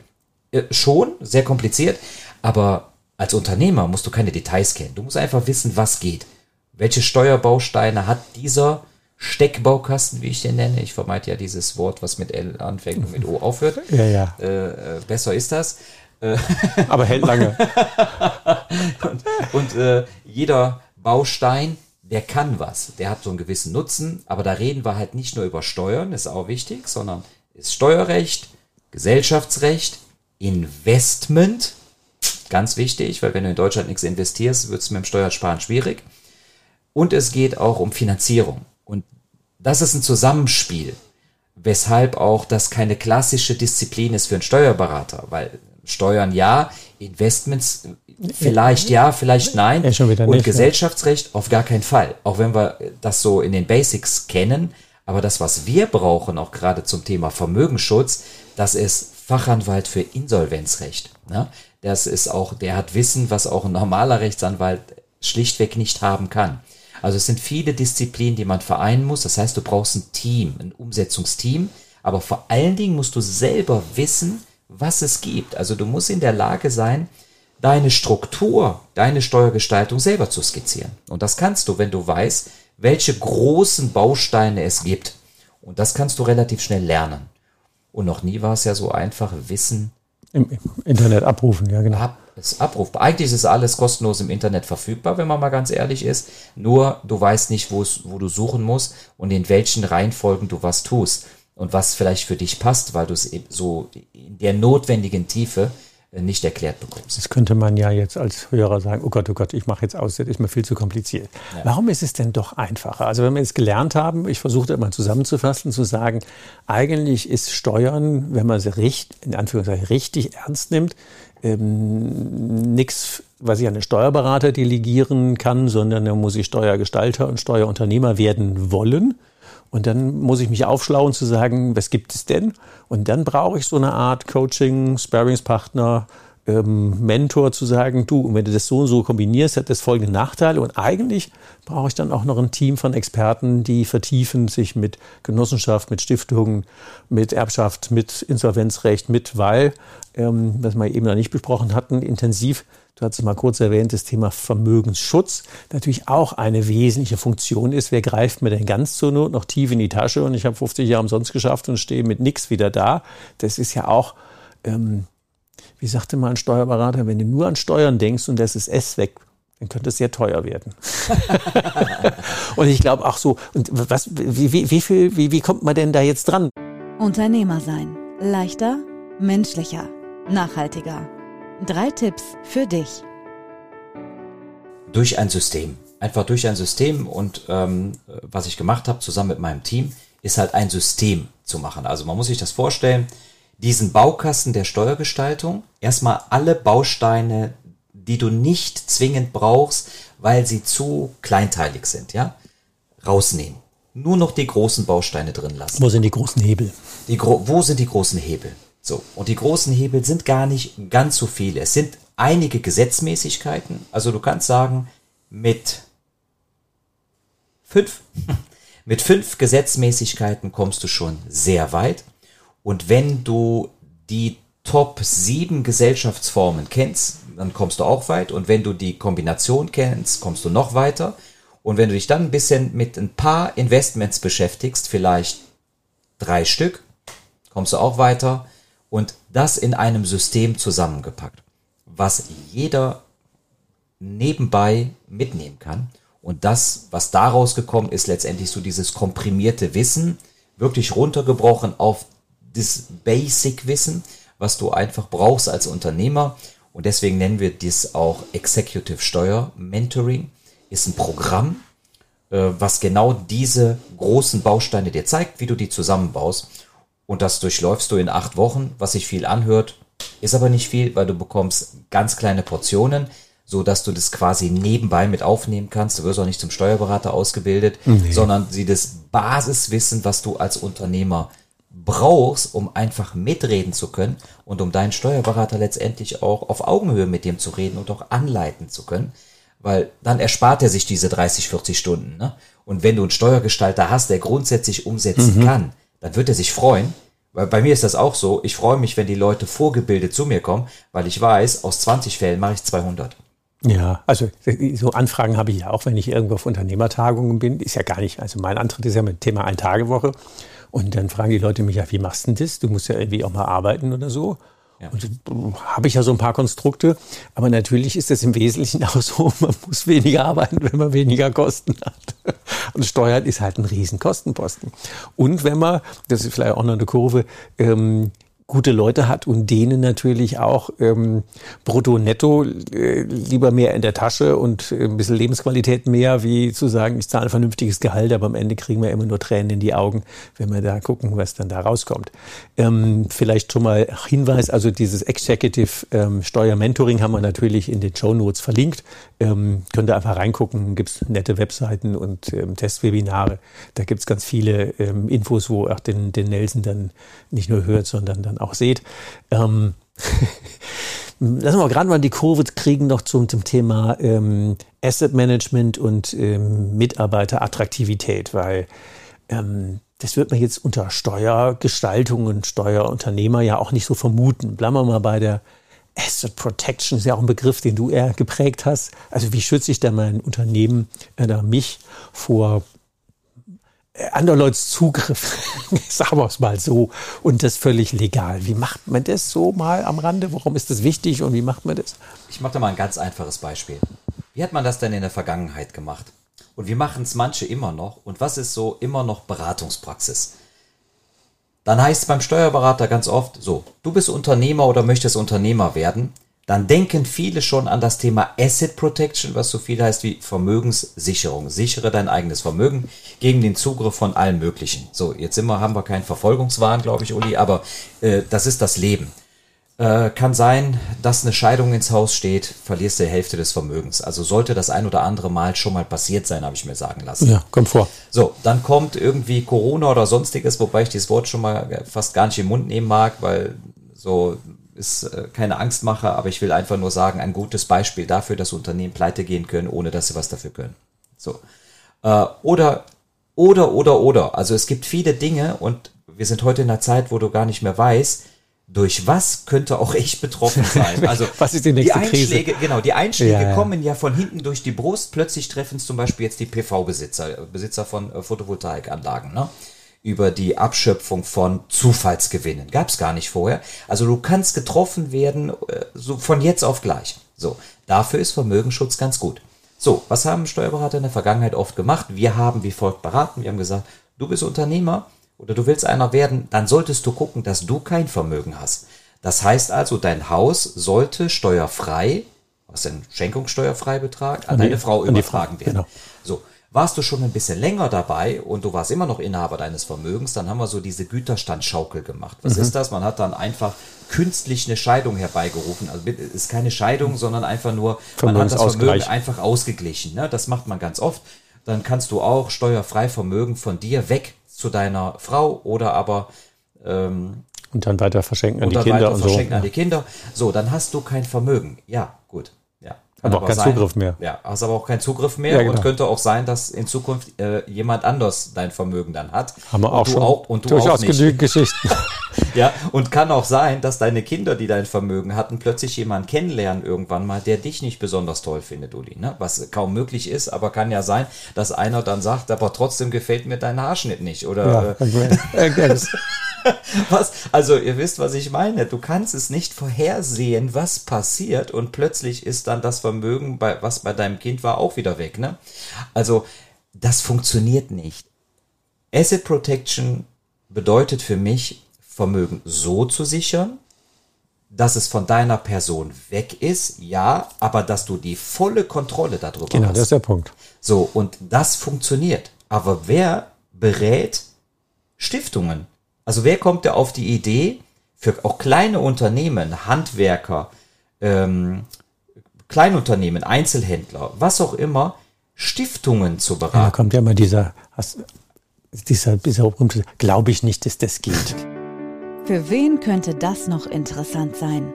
äh, schon, sehr kompliziert, aber als Unternehmer musst du keine Details kennen. Du musst einfach wissen, was geht. Welche Steuerbausteine hat dieser Steckbaukasten, wie ich den nenne? Ich vermeide ja dieses Wort, was mit L anfängt und mit O aufhört. Ja, ja. Äh, äh, besser ist das. Aber hält lange. Und, und äh, jeder Baustein, der kann was. Der hat so einen gewissen Nutzen, aber da reden wir halt nicht nur über Steuern, ist auch wichtig, sondern ist Steuerrecht, Gesellschaftsrecht, Investment, ganz wichtig, weil wenn du in Deutschland nichts investierst, wird es mit dem Steuersparen schwierig. Und es geht auch um Finanzierung. Und das ist ein Zusammenspiel, weshalb auch das keine klassische Disziplin ist für einen Steuerberater, weil Steuern ja, Investments vielleicht ja, vielleicht nein. Ja, und nicht, ja. Gesellschaftsrecht auf gar keinen Fall. Auch wenn wir das so in den Basics kennen, aber das, was wir brauchen, auch gerade zum Thema Vermögensschutz, das ist Fachanwalt für Insolvenzrecht. Ne? Das ist auch, der hat Wissen, was auch ein normaler Rechtsanwalt schlichtweg nicht haben kann. Also es sind viele Disziplinen, die man vereinen muss. Das heißt, du brauchst ein Team, ein Umsetzungsteam. Aber vor allen Dingen musst du selber wissen, was es gibt. Also du musst in der Lage sein, deine Struktur, deine Steuergestaltung selber zu skizzieren. Und das kannst du, wenn du weißt, welche großen Bausteine es gibt. Und das kannst du relativ schnell lernen. Und noch nie war es ja so einfach, Wissen Im Internet abrufen, ja, genau. ab, ist abrufbar. Eigentlich ist alles kostenlos im Internet verfügbar, wenn man mal ganz ehrlich ist. Nur du weißt nicht, wo du suchen musst und in welchen Reihenfolgen du was tust und was vielleicht für dich passt, weil du es eben so in der notwendigen Tiefe nicht erklärt bekommst. Das könnte man ja jetzt als Hörer sagen, oh Gott, oh Gott, ich mache jetzt aus, das ist mir viel zu kompliziert. Warum ist es denn doch einfacher? Also wenn wir es gelernt haben, ich versuche das mal zusammenzufassen, zu sagen, eigentlich ist Steuern, wenn man sie richtig, in Anführungszeichen richtig ernst nimmt, ähm, nichts, was ich an den Steuerberater delegieren kann, sondern da muss ich Steuergestalter und Steuerunternehmer werden wollen. Und dann muss ich mich aufschlauen zu sagen, was gibt es denn? Und dann brauche ich so eine Art Coaching, Sparringspartner, ähm, Mentor zu sagen, du, und wenn du das so und so kombinierst, hat das folgende Nachteile. Und eigentlich brauche ich dann auch noch ein Team von Experten, die vertiefen sich mit Genossenschaft, mit Stiftungen, mit Erbschaft, mit Insolvenzrecht, mit, weil, ähm, was wir eben noch nicht besprochen hatten, intensiv Du hast es mal kurz erwähnt, das Thema Vermögensschutz natürlich auch eine wesentliche Funktion ist. Wer greift mir denn ganz zur Not noch tief in die Tasche und ich habe 50 Jahre umsonst geschafft und stehe mit nichts wieder da? Das ist ja auch, ähm, wie sagte mal ein Steuerberater, wenn du nur an Steuern denkst und das ist S weg, dann könnte es sehr teuer werden. und ich glaube auch so, und was, wie, wie, wie, viel, wie, wie kommt man denn da jetzt dran? Unternehmer sein. Leichter, menschlicher, nachhaltiger. Drei Tipps für dich. durch ein System. Einfach durch ein System und ähm, was ich gemacht habe zusammen mit meinem Team, ist halt ein System zu machen. Also man muss sich das vorstellen, diesen Baukasten der Steuergestaltung, erstmal alle Bausteine, die du nicht zwingend brauchst, weil sie zu kleinteilig sind, ja, rausnehmen. Nur noch die großen Bausteine drin lassen. Wo sind die großen Hebel? Die gro wo sind die großen Hebel? So, und die großen Hebel sind gar nicht ganz so viele. Es sind einige Gesetzmäßigkeiten. Also du kannst sagen, mit fünf, mit fünf Gesetzmäßigkeiten kommst du schon sehr weit. Und wenn du die Top sieben Gesellschaftsformen kennst, dann kommst du auch weit. Und wenn du die Kombination kennst, kommst du noch weiter. Und wenn du dich dann ein bisschen mit ein paar Investments beschäftigst, vielleicht drei Stück, kommst du auch weiter. Und das in einem System zusammengepackt, was jeder nebenbei mitnehmen kann. Und das, was daraus gekommen ist, letztendlich so dieses komprimierte Wissen, wirklich runtergebrochen auf das Basic-Wissen, was du einfach brauchst als Unternehmer. Und deswegen nennen wir dies auch Executive Steuer Mentoring. Ist ein Programm, äh, was genau diese großen Bausteine dir zeigt, wie du die zusammenbaust. Und das durchläufst du in acht Wochen, was sich viel anhört, ist aber nicht viel, weil du bekommst ganz kleine Portionen, so dass du das quasi nebenbei mit aufnehmen kannst. Du wirst auch nicht zum Steuerberater ausgebildet, nee. sondern sie das Basiswissen, was du als Unternehmer brauchst, um einfach mitreden zu können und um deinen Steuerberater letztendlich auch auf Augenhöhe mit dem zu reden und auch anleiten zu können. Weil dann erspart er sich diese 30, 40 Stunden. Ne? Und wenn du einen Steuergestalter hast, der grundsätzlich umsetzen mhm. kann, dann wird er sich freuen. Weil bei mir ist das auch so. Ich freue mich, wenn die Leute vorgebildet zu mir kommen, weil ich weiß, aus 20 Fällen mache ich 200. Ja, also so Anfragen habe ich ja auch, wenn ich irgendwo auf Unternehmertagungen bin. Ist ja gar nicht, also mein Antritt ist ja mit Thema Ein-Tage-Woche. Und dann fragen die Leute mich ja, wie machst du denn das? Du musst ja irgendwie auch mal arbeiten oder so. Ja. Und habe ich ja so ein paar Konstrukte. Aber natürlich ist es im Wesentlichen auch so, man muss weniger arbeiten, wenn man weniger Kosten hat. Und Steuern ist halt ein riesen Kostenposten. Und wenn man, das ist vielleicht auch noch eine Kurve, ähm, gute Leute hat und denen natürlich auch ähm, brutto, netto äh, lieber mehr in der Tasche und äh, ein bisschen Lebensqualität mehr, wie zu sagen, ich zahle ein vernünftiges Gehalt, aber am Ende kriegen wir immer nur Tränen in die Augen, wenn wir da gucken, was dann da rauskommt. Ähm, vielleicht schon mal Hinweis, also dieses Executive ähm, Steuermentoring haben wir natürlich in den Show Notes verlinkt. Ähm, könnt ihr einfach reingucken, gibt's nette Webseiten und ähm, Testwebinare. Da gibt's ganz viele ähm, Infos, wo auch den, den Nelson dann nicht nur hört, sondern dann auch seht. Ähm, lassen wir gerade mal die Kurve kriegen noch zum, zum Thema ähm, Asset Management und ähm, Mitarbeiterattraktivität, weil ähm, das wird man jetzt unter Steuergestaltung und Steuerunternehmer ja auch nicht so vermuten. Bleiben wir mal bei der Asset Protection, ist ja auch ein Begriff, den du eher geprägt hast. Also wie schütze ich denn mein Unternehmen oder mich vor andere Leute Zugriff, sagen wir es mal so, und das völlig legal. Wie macht man das so mal am Rande? Warum ist das wichtig und wie macht man das? Ich mache da mal ein ganz einfaches Beispiel. Wie hat man das denn in der Vergangenheit gemacht? Und wie machen es manche immer noch? Und was ist so immer noch Beratungspraxis? Dann heißt es beim Steuerberater ganz oft so, du bist Unternehmer oder möchtest Unternehmer werden dann denken viele schon an das Thema Asset Protection, was so viel heißt wie Vermögenssicherung. Sichere dein eigenes Vermögen gegen den Zugriff von allen möglichen. So, jetzt immer haben wir keinen Verfolgungswahn, glaube ich, Uli, aber äh, das ist das Leben. Äh, kann sein, dass eine Scheidung ins Haus steht, verlierst du die Hälfte des Vermögens. Also sollte das ein oder andere Mal schon mal passiert sein, habe ich mir sagen lassen. Ja, kommt vor. So, dann kommt irgendwie Corona oder sonstiges, wobei ich dieses Wort schon mal fast gar nicht im Mund nehmen mag, weil so ist äh, keine Angstmacher, aber ich will einfach nur sagen, ein gutes Beispiel dafür, dass Unternehmen pleite gehen können, ohne dass sie was dafür können. So. Äh, oder, oder, oder, oder. Also es gibt viele Dinge und wir sind heute in einer Zeit, wo du gar nicht mehr weißt, durch was könnte auch ich betroffen sein? Also was ist die nächste die Einschläge, Krise? Genau, die Einschläge ja, ja. kommen ja von hinten durch die Brust. Plötzlich treffen es zum Beispiel jetzt die PV-Besitzer, Besitzer von äh, Photovoltaikanlagen. Ne? Über die Abschöpfung von Zufallsgewinnen. Gab es gar nicht vorher. Also du kannst getroffen werden, äh, so von jetzt auf gleich. So, dafür ist Vermögensschutz ganz gut. So, was haben Steuerberater in der Vergangenheit oft gemacht? Wir haben wie folgt beraten. Wir haben gesagt, du bist Unternehmer oder du willst einer werden, dann solltest du gucken, dass du kein Vermögen hast. Das heißt also, dein Haus sollte steuerfrei, was ein Schenkungssteuerfreibetrag, an, an deine Frau übertragen werden. Genau. So, warst du schon ein bisschen länger dabei und du warst immer noch Inhaber deines Vermögens, dann haben wir so diese Güterstandschaukel gemacht. Was mhm. ist das? Man hat dann einfach künstlich eine Scheidung herbeigerufen. Also ist keine Scheidung, sondern einfach nur, man hat das Vermögen einfach ausgeglichen. Ne? Das macht man ganz oft. Dann kannst du auch steuerfrei Vermögen von dir weg zu deiner Frau oder aber ähm, und dann weiter verschenken an die Kinder und so. Verschenken an die Kinder. So, dann hast du kein Vermögen. Ja, Kann aber auch keinen sein, Zugriff mehr. Ja, hast aber auch keinen Zugriff mehr ja, genau. und könnte auch sein, dass in Zukunft äh, jemand anders dein Vermögen dann hat. Haben wir auch schon auch, und du durchaus auch nicht. genügend Geschichten. ja, und kann auch sein, dass deine Kinder, die dein Vermögen hatten, plötzlich jemanden kennenlernen irgendwann mal, der dich nicht besonders toll findet, Uli. Ne? Was kaum möglich ist, aber kann ja sein, dass einer dann sagt, aber trotzdem gefällt mir dein Haarschnitt nicht. Oder ja, äh, was? Also ihr wisst, was ich meine. Du kannst es nicht vorhersehen, was passiert und plötzlich ist dann das Vermögen, bei, was bei deinem Kind war, auch wieder weg. Ne? Also das funktioniert nicht. Asset Protection bedeutet für mich Vermögen so zu sichern, dass es von deiner Person weg ist, ja, aber dass du die volle Kontrolle darüber Genau, hast. das ist der Punkt. So, und das funktioniert. Aber wer berät Stiftungen? Also wer kommt da auf die Idee, für auch kleine Unternehmen, Handwerker, ähm, Kleinunternehmen, Einzelhändler, was auch immer, Stiftungen zu Ja, da beraten? kommt ja immer dieser, hast, dieser, dieser berühmte, glaube ich nicht, dass das geht. Für wen könnte das noch interessant sein?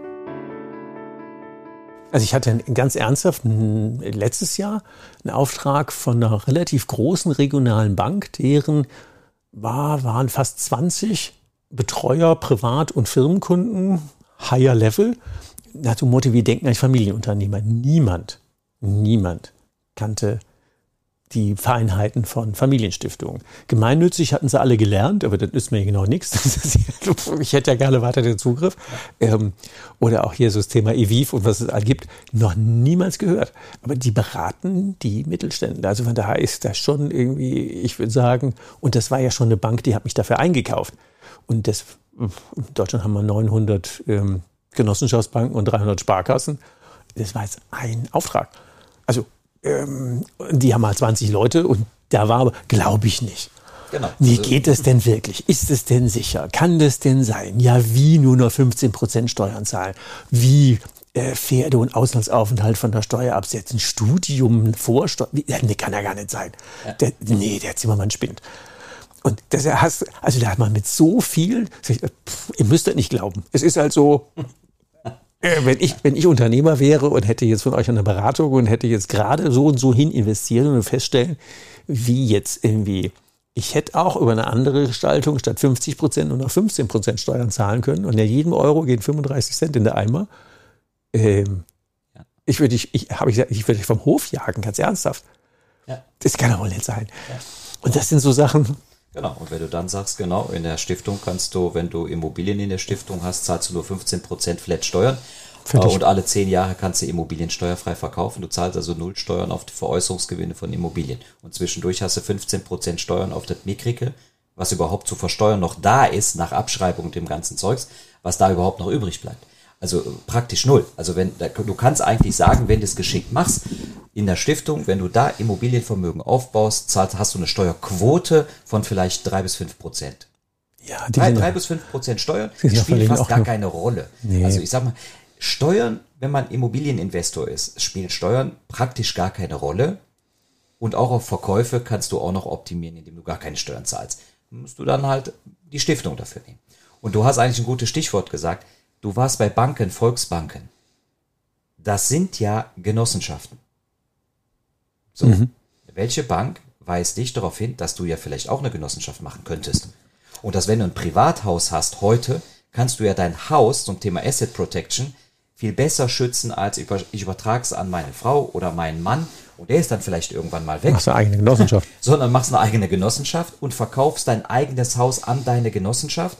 Also ich hatte ganz ernsthaften letztes Jahr einen Auftrag von einer relativ großen regionalen Bank, deren war, waren fast 20 Betreuer, Privat- und Firmenkunden, higher level. Nach dem Motto, wir denken als Familienunternehmer. Niemand, niemand kannte die Feinheiten von Familienstiftungen. Gemeinnützig hatten sie alle gelernt, aber das ist mir genau nichts. Ich hätte ja gerne weiter den Zugriff. Ähm, oder auch hier so das Thema EVIV und was es all gibt, noch niemals gehört. Aber die beraten die Mittelständler. Also von daher ist das schon irgendwie, ich würde sagen, und das war ja schon eine Bank, die hat mich dafür eingekauft. Und das, in Deutschland haben wir 900 ähm, Genossenschaftsbanken und 300 Sparkassen. Das war jetzt ein Auftrag. Also ähm, die haben halt 20 Leute und da war aber, glaube ich nicht. Genau. Wie Also- geht es denn wirklich? Ist es denn sicher? Kann das denn sein? Ja, wie nur noch 15 Prozent Steuern zahlen? Wie äh, Pferde- und Auslandsaufenthalt von der Steuer absetzen? Studium, Vorsteuer? Wie, ja, nee, kann ja gar nicht sein. Der, nee, der Zimmermann spinnt. Und das hast, also da hat man mit so viel, pff, ihr müsst das nicht glauben. Es ist halt so, äh, wenn ich, wenn ich Unternehmer wäre und hätte jetzt von euch eine Beratung und hätte jetzt gerade so und so hin investiert und feststellen, wie jetzt irgendwie, ich hätte auch über eine andere Gestaltung statt 50 Prozent nur noch 15 Prozent Steuern zahlen können und ja jedem Euro gehen 35 Cent in der Eimer. Ähm, Ich würde dich, ich habe ich gesagt, ich würde dich vom Hof jagen, ganz ernsthaft. Ja. Das kann doch wohl nicht sein. Und das sind so Sachen, Genau, und wenn du dann sagst, genau, in der Stiftung kannst du, wenn du Immobilien in der Stiftung hast, zahlst du nur 15% Flat Steuern. Fertig. Und alle zehn Jahre kannst du Immobilien steuerfrei verkaufen. Du zahlst also null Steuern auf die Veräußerungsgewinne von Immobilien. Und zwischendurch hast du 15% Steuern auf das Mietrige, was überhaupt zu versteuern noch da ist, nach Abschreibung dem ganzen Zeugs, was da überhaupt noch übrig bleibt. Also praktisch null. Also wenn du kannst eigentlich sagen, wenn du es geschickt machst, in der Stiftung, wenn du da Immobilienvermögen aufbaust, zahlst, hast du eine Steuerquote von vielleicht drei bis fünf Prozent. ja, die Drei, drei bis fünf Prozent Steuern spielen fast gar noch. keine Rolle. Nee. Also ich sag mal, Steuern, wenn man Immobilieninvestor ist, spielen Steuern praktisch gar keine Rolle. Und auch auf Verkäufe kannst du auch noch optimieren, indem du gar keine Steuern zahlst. Musst du dann halt die Stiftung dafür nehmen. Und du hast eigentlich ein gutes Stichwort gesagt. Du warst bei Banken, Volksbanken. Das sind ja Genossenschaften. So. Welche Bank weist dich darauf hin, dass du ja vielleicht auch eine Genossenschaft machen könntest? Und dass wenn du ein Privathaus hast heute, kannst du ja dein Haus zum Thema Asset Protection viel besser schützen, als über, ich übertrage es an meine Frau oder meinen Mann und der ist dann vielleicht irgendwann mal weg, machst eine eigene Genossenschaft. sondern machst eine eigene Genossenschaft und verkaufst dein eigenes Haus an deine Genossenschaft.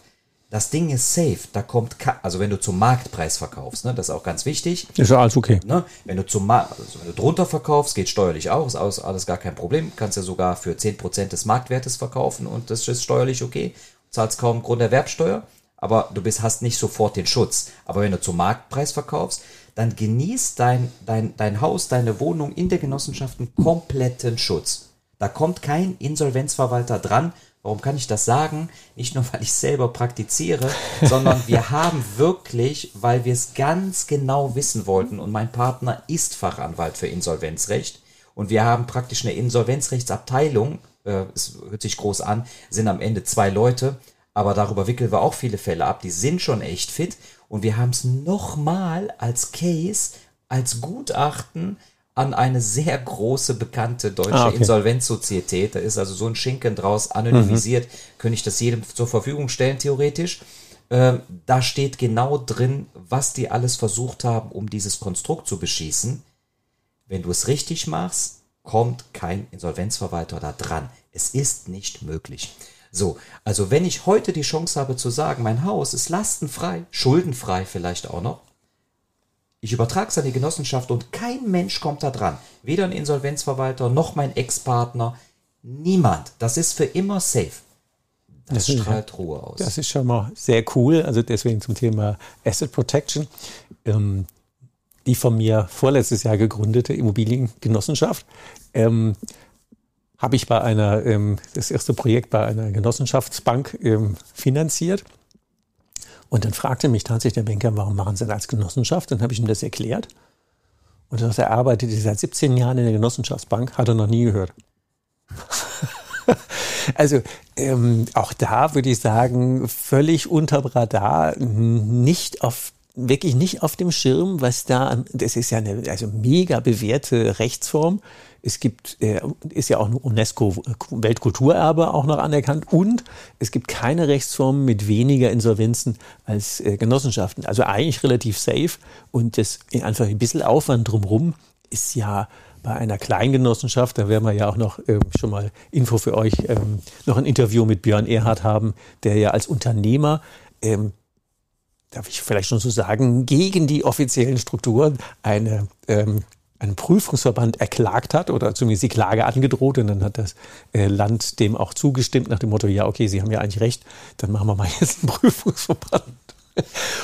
Das Ding ist safe, da kommt, also wenn du zum Marktpreis verkaufst, ne, das ist auch ganz wichtig. Ist ja alles okay. Ne? Wenn du zum Ma also wenn du drunter verkaufst, geht steuerlich auch, ist alles, alles gar kein Problem. Kannst ja sogar für 10% des Marktwertes verkaufen und das ist steuerlich okay. Zahlst kaum Grunderwerbsteuer, aber du bist, hast nicht sofort den Schutz. Aber wenn du zum Marktpreis verkaufst, dann genießt dein, dein, dein Haus, deine Wohnung in der Genossenschaft einen kompletten Schutz. Da kommt kein Insolvenzverwalter dran. Warum kann ich das sagen? Nicht nur, weil ich selber praktiziere, sondern wir haben wirklich, weil wir es ganz genau wissen wollten. Und mein Partner ist Fachanwalt für Insolvenzrecht. Und wir haben praktisch eine Insolvenzrechtsabteilung, äh, es hört sich groß an, sind am Ende zwei Leute, aber darüber wickeln wir auch viele Fälle ab, die sind schon echt fit. Und wir haben es nochmal als Case, als Gutachten an eine sehr große bekannte deutsche Ah, okay. Insolvenzsozietät. Da ist also so ein Schinken draus anonymisiert. Könnte ich das jedem zur Verfügung stellen, theoretisch. Ähm, da steht genau drin, was die alles versucht haben, um dieses Konstrukt zu beschießen. Wenn du es richtig machst, kommt kein Insolvenzverwalter da dran. Es ist nicht möglich. So, also wenn ich heute die Chance habe zu sagen, mein Haus ist lastenfrei, schuldenfrei vielleicht auch noch, ich übertrage es an die Genossenschaft und kein Mensch kommt da dran. Weder ein Insolvenzverwalter noch mein Ex-Partner. Niemand. Das ist für immer safe. Das, das strahlt Ruhe aus. Das ist schon mal sehr cool. Also deswegen zum Thema Asset Protection. Ähm, die von mir vorletztes Jahr gegründete Immobiliengenossenschaft ähm, habe ich bei einer, ähm, das erste Projekt bei einer Genossenschaftsbank ähm, finanziert. Und dann fragte mich tatsächlich der Banker, warum machen Sie das als Genossenschaft? Dann habe ich ihm das erklärt. Und er, er arbeitet seit 17 Jahren in der Genossenschaftsbank, hat er noch nie gehört. also ähm, auch da würde ich sagen, völlig unter Radar, nicht auf wirklich nicht auf dem Schirm, was da, das ist ja eine also mega bewährte Rechtsform. Es gibt, äh, ist ja auch ein UNESCO-Weltkulturerbe auch noch anerkannt und es gibt keine Rechtsform mit weniger Insolvenzen als äh, Genossenschaften. Also eigentlich relativ safe und das einfach ein bisschen Aufwand drumherum ist ja bei einer Kleingenossenschaft, da werden wir ja auch noch ähm, schon mal Info für euch, ähm, noch ein Interview mit Björn Erhard haben, der ja als Unternehmer ähm, darf ich vielleicht schon so sagen, gegen die offiziellen Strukturen eine, ähm, einen Prüfungsverband erklagt hat oder zumindest die Klage angedroht und dann hat das äh, Land dem auch zugestimmt nach dem Motto, ja, okay, Sie haben ja eigentlich recht, dann machen wir mal jetzt einen Prüfungsverband.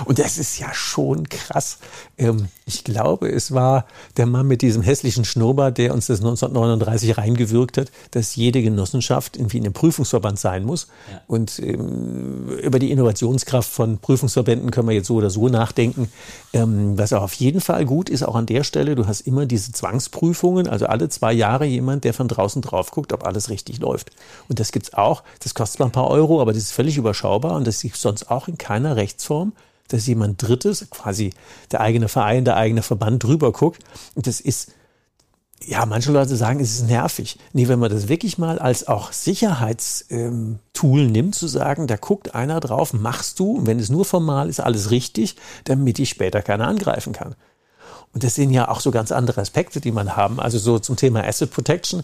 Und das ist ja schon krass. Ähm, ich glaube, es war der Mann mit diesem hässlichen Schnurrbart, der uns das 1939 reingewirkt hat, dass jede Genossenschaft irgendwie in einem Prüfungsverband sein muss. Ja. Und ähm, über die Innovationskraft von Prüfungsverbänden können wir jetzt so oder so nachdenken. Ähm, was auch auf jeden Fall gut ist, auch an der Stelle, du hast immer diese Zwangsprüfungen, also alle zwei Jahre jemand, der von draußen drauf guckt, ob alles richtig läuft. Und das gibt's auch. Das kostet zwar ein paar Euro, aber das ist völlig überschaubar und das gibt sonst auch in keiner Rechtsform Form, dass jemand Drittes, quasi der eigene Verein, der eigene Verband drüber guckt. Und das ist, ja, manche Leute sagen, es ist nervig. Nee, wenn man das wirklich mal als auch Sicherheitstool ähm, nimmt, zu sagen, da guckt einer drauf, machst du, wenn es nur formal ist, alles richtig, damit ich später keiner angreifen kann. Und das sind ja auch so ganz andere Aspekte, die man haben. Also so zum Thema Asset Protection.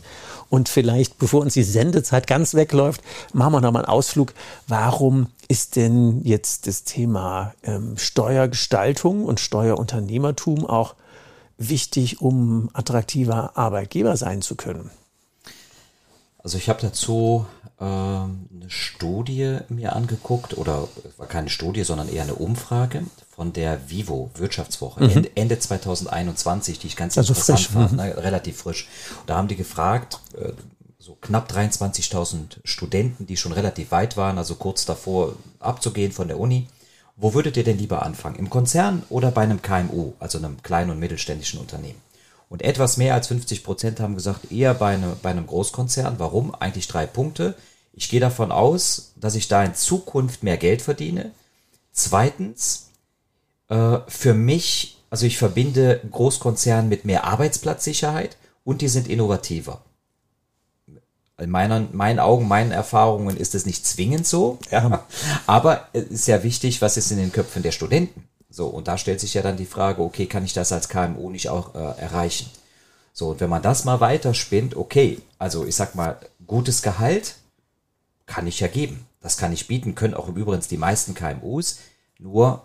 Und vielleicht, bevor uns die Sendezeit ganz wegläuft, machen wir nochmal einen Ausflug. Warum ist denn jetzt das Thema ähm, Steuergestaltung und Steuerunternehmertum auch wichtig, um attraktiver Arbeitgeber sein zu können? Also ich habe dazu äh, eine Studie mir angeguckt, oder war keine Studie, sondern eher eine Umfrage von der Vivo Wirtschaftswoche mhm. Ende, Ende 2021, die ich ganz also interessant frisch. fand, mhm. ne, relativ frisch. Da haben die gefragt, äh, so knapp 23.000 Studenten, die schon relativ weit waren, also kurz davor abzugehen von der Uni. Wo würdet ihr denn lieber anfangen? Im Konzern oder bei einem KMU, also einem kleinen und mittelständischen Unternehmen? Und etwas mehr als 50 Prozent haben gesagt, eher bei, eine, bei einem Großkonzern. Warum? Eigentlich drei Punkte. Ich gehe davon aus, dass ich da in Zukunft mehr Geld verdiene. Zweitens, äh, für mich, also ich verbinde Großkonzernen mit mehr Arbeitsplatzsicherheit und die sind innovativer. In meinen, meinen Augen, meinen Erfahrungen ist es nicht zwingend so, ja. aber es ist ja wichtig, was ist in den Köpfen der Studenten. So, und da stellt sich ja dann die Frage, okay, kann ich das als KMU nicht auch äh, erreichen? So, und wenn man das mal weiterspinnt, okay, also ich sag mal, gutes Gehalt kann ich ja geben. Das kann ich bieten, können auch im Übrigen die meisten KMUs. Nur,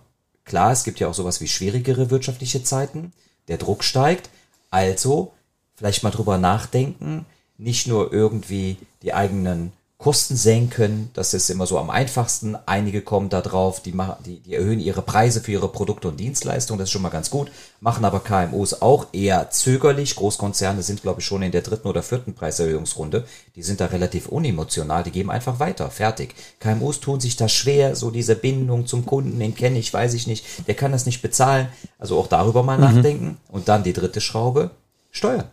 klar, es gibt ja auch sowas wie schwierigere wirtschaftliche Zeiten. Der Druck steigt. Also, vielleicht mal drüber nachdenken, nicht nur irgendwie die eigenen Kosten senken. Das ist immer so am einfachsten. Einige kommen da drauf, die, machen, die, die erhöhen ihre Preise für ihre Produkte und Dienstleistungen. Das ist schon mal ganz gut. Machen aber KMUs auch eher zögerlich. Großkonzerne sind, glaube ich, schon in der dritten oder vierten Preiserhöhungsrunde. Die sind da relativ unemotional. Die geben einfach weiter. Fertig. KMUs tun sich da schwer. So diese Bindung zum Kunden, den kenne ich, weiß ich nicht. Der kann das nicht bezahlen. Also auch darüber mal mhm. nachdenken. Und dann die dritte Schraube. Steuern.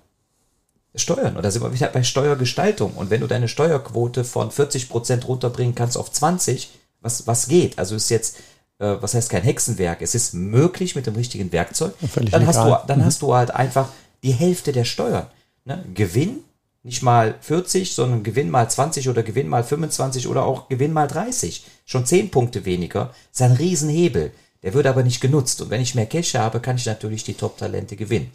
Steuern. Und da sind wir wieder bei Steuergestaltung. Und wenn du deine Steuerquote von 40 Prozent runterbringen kannst auf 20, was, was geht? Also ist jetzt, äh, was heißt kein Hexenwerk? Es ist möglich mit dem richtigen Werkzeug. Völlig dann hast du, dann mhm. hast du halt einfach die Hälfte der Steuern. Ne? Gewinn, nicht mal 40, sondern Gewinn mal 20 oder Gewinn mal 25 oder auch Gewinn mal 30. Schon 10 Punkte weniger. ist ein Riesenhebel. Der wird aber nicht genutzt. Und wenn ich mehr Cash habe, kann ich natürlich die Top-Talente gewinnen.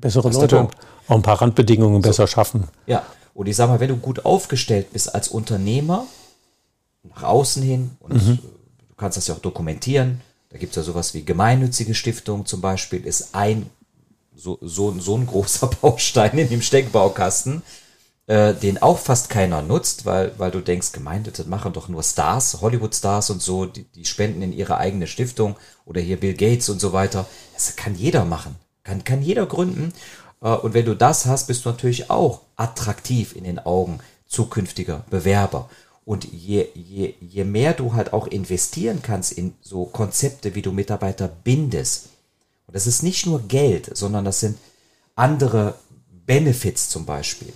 Bessere Leute auch ein paar Randbedingungen so. besser schaffen. Ja, und ich sag mal, wenn du gut aufgestellt bist als Unternehmer, nach außen hin, und mhm. du kannst das ja auch dokumentieren, da gibt es ja sowas wie gemeinnützige Stiftung zum Beispiel, ist ein so, so, so ein großer Baustein in dem Steckbaukasten. äh, den auch fast keiner nutzt, weil, weil du denkst, Gemeinde, das machen doch nur Stars, Hollywood-Stars und so, die, die spenden in ihre eigene Stiftung oder hier Bill Gates und so weiter. Das kann jeder machen, kann, kann jeder gründen. Äh, und wenn du das hast, bist du natürlich auch attraktiv in den Augen zukünftiger Bewerber. Und je, je, je mehr du halt auch investieren kannst in so Konzepte, wie du Mitarbeiter bindest, und das ist nicht nur Geld, sondern das sind andere Benefits zum Beispiel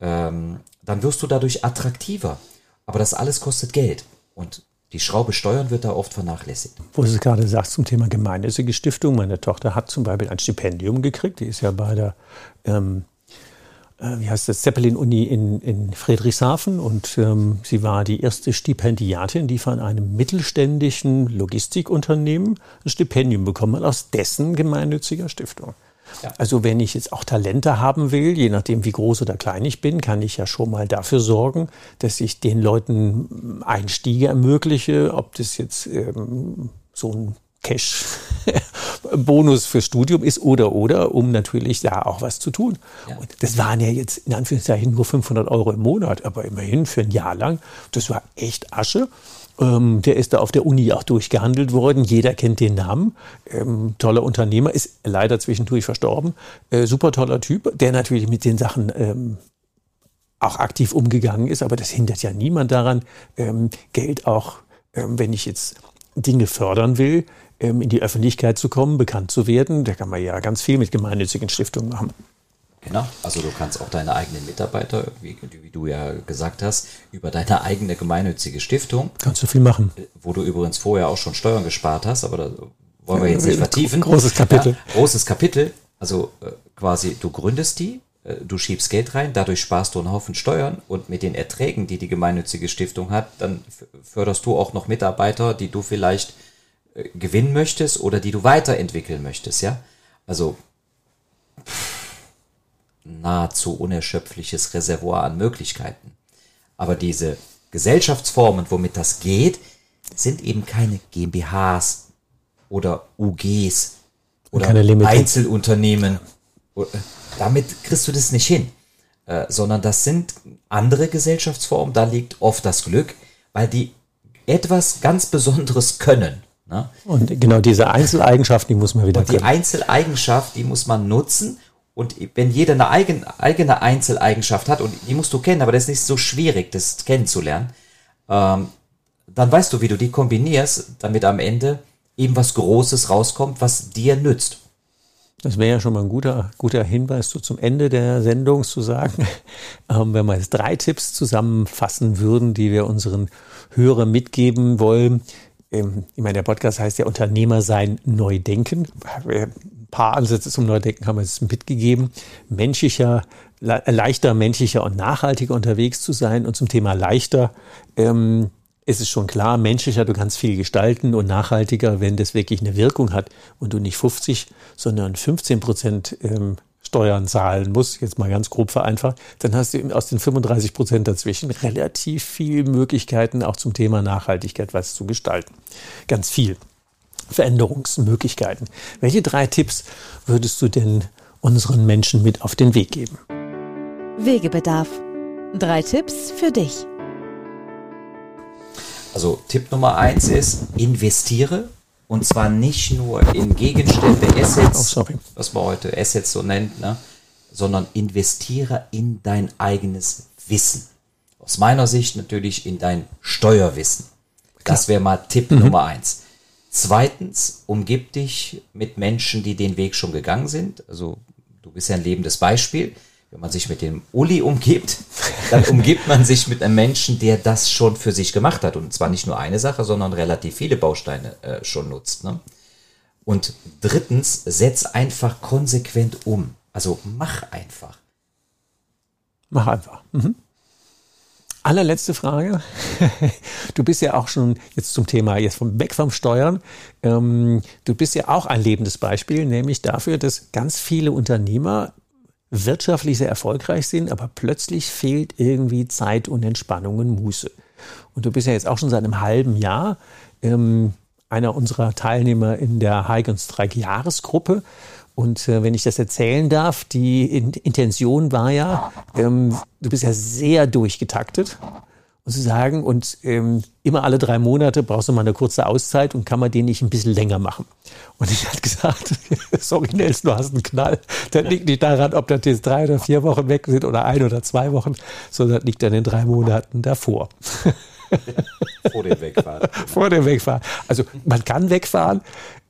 ähm, dann wirst du dadurch attraktiver. Aber das alles kostet Geld. Und die Schraube Steuern wird da oft vernachlässigt. Wo du es gerade sagst zum Thema gemeinnützige Stiftung. Meine Tochter hat zum Beispiel ein Stipendium gekriegt. Die ist ja bei der, ähm, äh, wie heißt das, Zeppelin-Uni in, in Friedrichshafen. Und ähm, sie war die erste Stipendiatin, die von einem mittelständischen Logistikunternehmen ein Stipendium bekommen hat, aus dessen gemeinnütziger Stiftung. Ja. Also wenn ich jetzt auch Talente haben will, je nachdem wie groß oder klein ich bin, kann ich ja schon mal dafür sorgen, dass ich den Leuten Einstiege ermögliche, ob das jetzt ähm, so ein Cash-Bonus fürs Studium ist oder oder, um natürlich da auch was zu tun. Ja. Und das waren ja jetzt in Anführungszeichen nur 500 Euro im Monat, aber immerhin für ein Jahr lang. Das war echt Asche. Ähm, der ist da auf der Uni auch durchgehandelt worden. Jeder kennt den Namen. Ähm, toller Unternehmer, ist leider zwischendurch verstorben. Äh, super toller Typ, der natürlich mit den Sachen ähm, auch aktiv umgegangen ist. Aber das hindert ja niemand daran, ähm, Geld auch, ähm, wenn ich jetzt Dinge fördern will, ähm, in die Öffentlichkeit zu kommen, bekannt zu werden. Da kann man ja ganz viel mit gemeinnützigen Stiftungen machen. Genau, also du kannst auch deine eigenen Mitarbeiter, wie, wie, du ja gesagt hast, über deine eigene gemeinnützige Stiftung. Kannst du viel machen. Äh, wo du übrigens vorher auch schon Steuern gespart hast, aber da wollen wir jetzt nicht vertiefen. Großes Kapitel. Ja, großes Kapitel. Also äh, quasi, du gründest die, äh, du schiebst Geld rein, dadurch sparst du einen Haufen Steuern und mit den Erträgen, die die gemeinnützige Stiftung hat, dann förderst du auch noch Mitarbeiter, die du vielleicht gewinnen möchtest oder die du weiterentwickeln möchtest, ja. Also nahezu unerschöpfliches Reservoir an Möglichkeiten. Aber diese Gesellschaftsformen, womit das geht, sind eben keine GmbHs oder UGs oder Einzelunternehmen. Damit kriegst du das nicht hin. Äh, sondern das sind andere Gesellschaftsformen, da liegt oft das Glück, weil die etwas ganz Besonderes können. Ne? Und genau diese Einzeleigenschaften, die muss man wieder Und die Einzeleigenschaft, die muss man nutzen und wenn jeder eine eigen, eigene Einzeleigenschaft hat, und die musst du kennen, aber das ist nicht so schwierig, das kennenzulernen, ähm, dann weißt du, wie du die kombinierst, damit am Ende eben was Großes rauskommt, was dir nützt. Das wäre ja schon mal ein guter, guter Hinweis so zum Ende der Sendung zu sagen, ähm, wenn wir jetzt drei Tipps zusammenfassen würden, die wir unseren Hörern mitgeben wollen. Ähm, ich meine, der Podcast heißt ja Unternehmer sein, neu denken paar Ansätze zum Neudenken haben wir jetzt mitgegeben. Menschlicher, leichter, menschlicher und nachhaltiger unterwegs zu sein. Und zum Thema leichter ähm, ist es schon klar, menschlicher, du kannst viel gestalten und nachhaltiger, wenn das wirklich eine Wirkung hat und du nicht 50, sondern 15 Prozent ähm, Steuern zahlen musst, jetzt mal ganz grob vereinfacht, dann hast du aus den 35 Prozent dazwischen relativ viel Möglichkeiten, auch zum Thema Nachhaltigkeit was zu gestalten. Ganz viel. Veränderungsmöglichkeiten. Welche drei Tipps würdest du denn unseren Menschen mit auf den Weg geben? Wegebedarf. Drei Tipps für dich. Also Tipp Nummer eins ist, investiere und zwar nicht nur in Gegenstände, Assets, oh, was man heute Assets so nennt, ne? sondern investiere in dein eigenes Wissen. Aus meiner Sicht natürlich in dein Steuerwissen. Das wäre mal Tipp mhm. Nummer eins. Zweitens, umgib dich mit Menschen, die den Weg schon gegangen sind. Also du bist ja ein lebendes Beispiel. Wenn man sich mit dem Uli umgibt, dann umgibt man sich mit einem Menschen, der das schon für sich gemacht hat. Und zwar nicht nur eine Sache, sondern relativ viele Bausteine äh, schon nutzt. Ne? Und drittens, setz einfach konsequent um. Also mach einfach. Mach einfach. Mhm allerletzte Frage. Du bist ja auch schon jetzt zum Thema, jetzt vom weg vom Steuern. Ähm, du bist ja auch ein lebendes Beispiel, nämlich dafür, dass ganz viele Unternehmer wirtschaftlich sehr erfolgreich sind, aber plötzlich fehlt irgendwie Zeit und Entspannung und Muße. Und du bist ja jetzt auch schon seit einem halben Jahr ähm, einer unserer Teilnehmer in der Hike und Strike Jahresgruppe. Und äh, wenn ich das erzählen darf, die In Intention war ja, ähm, du bist ja sehr durchgetaktet und zu sagen, und ähm, immer alle drei Monate brauchst du mal eine kurze Auszeit und kann man den nicht ein bisschen länger machen. Und ich hatte gesagt, sorry Nels, du hast einen Knall. Das liegt nicht daran, ob das jetzt drei oder vier Wochen weg sind oder ein oder zwei Wochen, sondern das liegt an den drei Monaten davor. Vor dem Wegfahren. Vor dem Wegfahren. Also man kann wegfahren,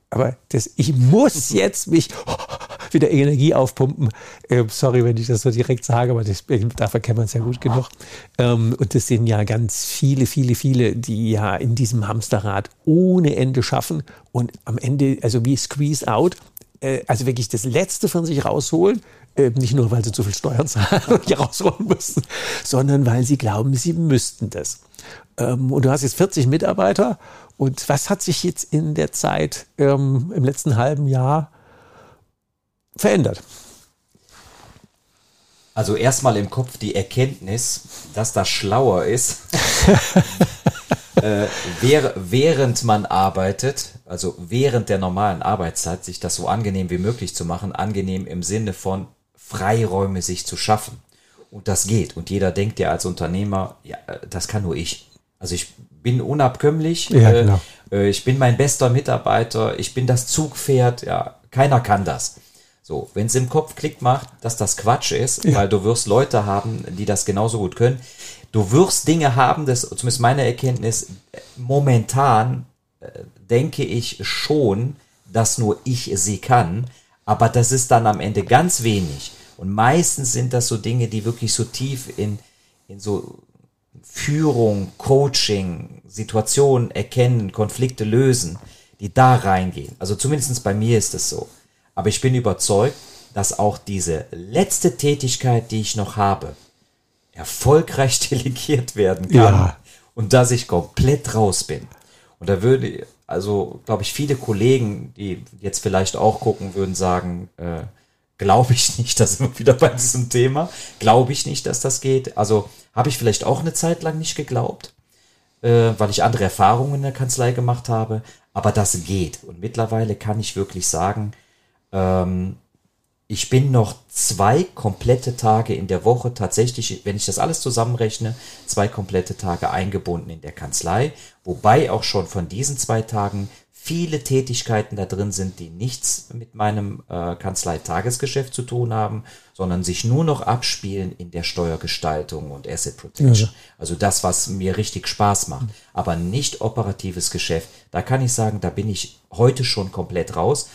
aber das, ich muss jetzt mich wieder Energie aufpumpen. Ähm, sorry, wenn ich das so direkt sage, aber das, dafür kennt man es ja gut genug. Ähm, und das sind ja ganz viele, viele, viele, die ja in diesem Hamsterrad ohne Ende schaffen und am Ende, also wie Squeeze Out, äh, also wirklich das Letzte von sich rausholen. Äh, nicht nur, weil sie zu viel Steuern zahlen und die rausholen müssen, sondern weil sie glauben, sie müssten das. Ähm, und du hast jetzt 40 Mitarbeiter. Und was hat sich jetzt in der Zeit ähm, im letzten halben Jahr verändert? Also erstmal im Kopf die Erkenntnis, dass das schlauer ist, äh, während man arbeitet, also während der normalen Arbeitszeit, sich das so angenehm wie möglich zu machen, angenehm im Sinne von Freiräume sich zu schaffen. Und das geht. Und jeder denkt ja als Unternehmer, ja, äh, das kann nur ich. Also ich bin unabkömmlich, ja, äh, genau. äh, ich bin mein bester Mitarbeiter, ich bin das Zugpferd, ja, keiner kann das. So, wenn es im Kopf Klick macht, dass das Quatsch ist, ja. weil du wirst Leute haben, die das genauso gut können. Du wirst Dinge haben, das zumindest meine Erkenntnis, momentan äh, denke ich schon, dass nur ich sie kann, aber das ist dann am Ende ganz wenig. Und meistens sind das so Dinge, die wirklich so tief in, in so Führung, Coaching, Situationen erkennen, Konflikte lösen, die da reingehen. Also zumindest bei mir ist es so. Aber ich bin überzeugt, dass auch diese letzte Tätigkeit, die ich noch habe, erfolgreich delegiert werden kann ja. und dass ich komplett raus bin. Und da würde, also glaube ich, viele Kollegen, die jetzt vielleicht auch gucken, würden sagen, äh, glaube ich nicht, dass wir wieder bei diesem Thema, glaube ich nicht, dass das geht. Also habe ich vielleicht auch eine Zeit lang nicht geglaubt, äh, weil ich andere Erfahrungen in der Kanzlei gemacht habe, aber das geht. Und mittlerweile kann ich wirklich sagen, ähm, ich bin noch zwei komplette Tage in der Woche tatsächlich, wenn ich das alles zusammenrechne, zwei komplette Tage eingebunden in der Kanzlei, wobei auch schon von diesen zwei Tagen viele Tätigkeiten da drin sind, die nichts mit meinem äh, Kanzlei-Tagesgeschäft zu tun haben, sondern sich nur noch abspielen in der Steuergestaltung und Asset Protection. Ja. Also das, was mir richtig Spaß macht, aber nicht operatives Geschäft. Da kann ich sagen, da bin ich heute schon komplett raus.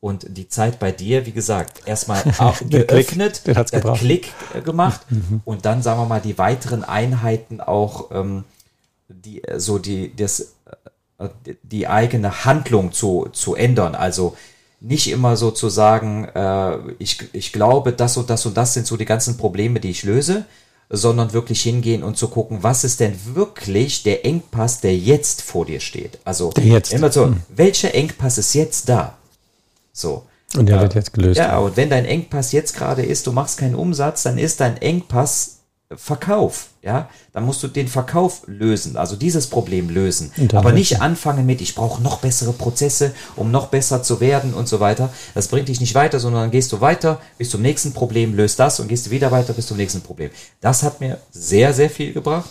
Und die Zeit bei dir, wie gesagt, erstmal geöffnet, Klick, hat Klick gemacht mhm. und dann, sagen wir mal, die weiteren Einheiten auch, ähm, die, so die, das, äh, die eigene Handlung zu, zu ändern. Also nicht immer so zu sagen, äh, ich, ich glaube, das und das und das sind so die ganzen Probleme, die ich löse, sondern wirklich hingehen und zu gucken, was ist denn wirklich der Engpass, der jetzt vor dir steht. Also immer so, mhm. welcher Engpass ist jetzt da? So. Und der äh, wird jetzt gelöst. Ja, und wenn dein Engpass jetzt gerade ist, du machst keinen Umsatz, dann ist dein Engpass Verkauf, ja, dann musst du den Verkauf lösen, also dieses Problem lösen, aber nicht anfangen mit, ich brauche noch bessere Prozesse, um noch besser zu werden und so weiter. Das bringt dich nicht weiter, sondern dann gehst du weiter bis zum nächsten Problem, löst das und gehst du wieder weiter bis zum nächsten Problem. Das hat mir sehr, sehr viel gebracht.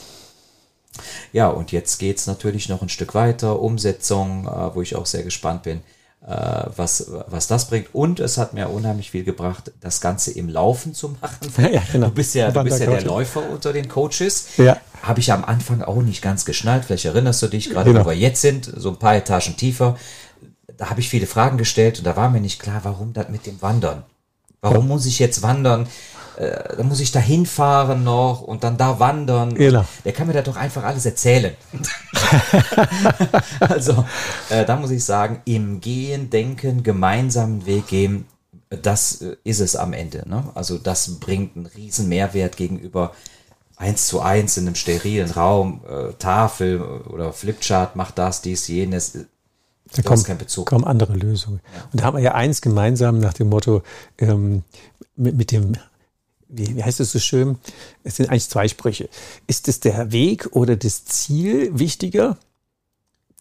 Ja, und jetzt geht's natürlich noch ein Stück weiter, Umsetzung, äh, wo ich auch sehr gespannt bin. Äh, was, was das bringt. Und es hat mir unheimlich viel gebracht, das Ganze im Laufen zu machen. Ja, genau. Du bist ja, du bist ja der Läufer unter den Coaches. Ja. Habe ich am Anfang auch nicht ganz geschnallt. Vielleicht erinnerst du dich, gerade genau. wo wir jetzt sind, so ein paar Etagen tiefer. Da habe ich viele Fragen gestellt und da war mir nicht klar, warum das mit dem Wandern. Warum ja. muss ich jetzt wandern? Äh, dann muss ich da hinfahren noch und dann da wandern. Genau. Der kann mir da doch einfach alles erzählen. also, äh, da muss ich sagen, im Gehen, Denken, gemeinsamen Weg gehen, das äh, ist es am Ende. Ne? Also das bringt einen riesen Mehrwert gegenüber eins zu eins in einem sterilen Raum, äh, Tafel oder Flipchart, macht das, dies, jenes. Da kommt kein Bezug. kaum andere Lösungen. Ja. Und da haben wir ja eins gemeinsam nach dem Motto, ähm, mit, mit dem wie, wie heißt es so schön? Es sind eigentlich zwei Sprüche. Ist es der Weg oder das Ziel wichtiger?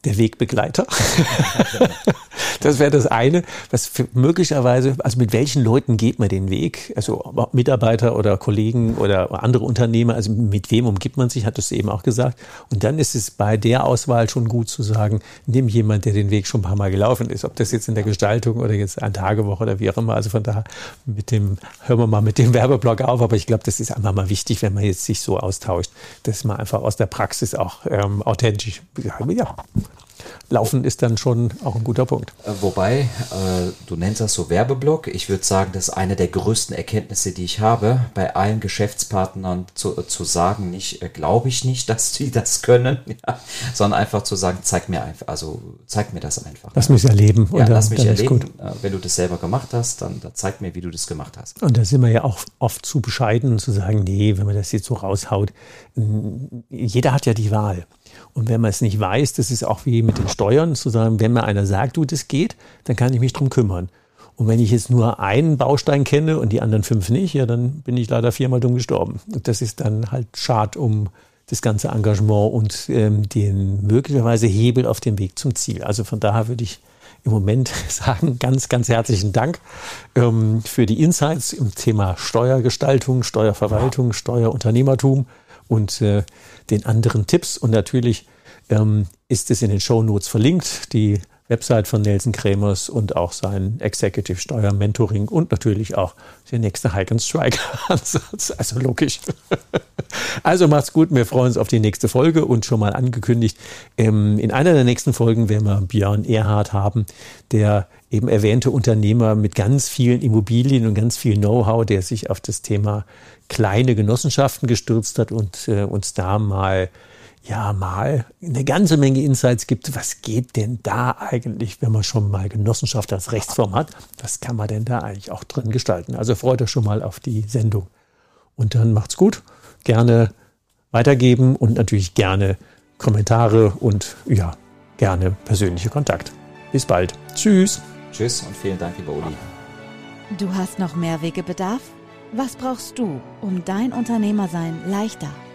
Der Wegbegleiter. das wäre das eine, was möglicherweise, also mit welchen Leuten geht man den Weg? Also Mitarbeiter oder Kollegen oder andere Unternehmer, also mit wem umgibt man sich, hat es eben auch gesagt. Und dann ist es bei der Auswahl schon gut zu sagen, nimm jemand, der den Weg schon ein paar Mal gelaufen ist. Ob das jetzt in der Gestaltung oder jetzt eine Tagewoche oder wie auch immer. Also von daher mit dem, hören wir mal mit dem Werbeblock auf. Aber ich glaube, das ist einfach mal wichtig, wenn man jetzt sich so austauscht, dass man einfach aus der Praxis auch ähm, authentisch, ja, Laufen ist dann schon auch ein guter Punkt. Äh, wobei, äh, du nennst das so Werbeblock. Ich würde sagen, das ist eine der größten Erkenntnisse, die ich habe, bei allen Geschäftspartnern zu, äh, zu sagen, nicht, äh, glaube ich nicht, dass die das können, ja, sondern einfach zu sagen, zeig mir einfach, also zeig mir das einfach. Lass mich erleben. Ja, lass mich erleben. Wenn du das selber gemacht hast, dann, dann zeig mir, wie du das gemacht hast. Und da sind wir ja auch oft zu bescheiden, zu sagen, nee, wenn man das jetzt so raushaut, jeder hat ja die Wahl. Und wenn man es nicht weiß, das ist auch wie mit den Steuern, zu sagen, wenn mir einer sagt, du, das geht, dann kann ich mich drum kümmern. Und wenn ich jetzt nur einen Baustein kenne und die anderen fünf nicht, ja, dann bin ich leider viermal dumm gestorben. Und das ist dann halt schad um das ganze Engagement und ähm, den möglicherweise Hebel auf dem Weg zum Ziel. Also von daher würde ich im Moment sagen, ganz, ganz herzlichen Dank ähm, für die Insights im Thema Steuergestaltung, Steuerverwaltung, Steuerunternehmertum und äh, den anderen Tipps. Und natürlich ähm, ist es in den Show Notes verlinkt, die Website von Nelson Kremers und auch sein Executive Steuer Mentoring und natürlich auch der nächste Hike and Strike Ansatz. Also logisch. Also macht's gut. Wir freuen uns auf die nächste Folge und schon mal angekündigt. Ähm, in einer der nächsten Folgen werden wir Björn Erhard haben, der eben erwähnte Unternehmer mit ganz vielen Immobilien und ganz viel Know-how, der sich auf das Thema kleine Genossenschaften gestürzt hat und äh, uns da mal ja mal eine ganze Menge Insights gibt. Was geht denn da eigentlich, wenn man schon mal Genossenschaft als Rechtsform hat? Was kann man denn da eigentlich auch drin gestalten? Also freut euch schon mal auf die Sendung. Und dann macht's gut. Gerne weitergeben und natürlich gerne Kommentare und ja, gerne persönliche Kontakt. Bis bald. Tschüss. Tschüss und vielen Dank, lieber Uli. Du hast noch mehr Wegebedarf? Was brauchst du, um dein Unternehmersein leichter,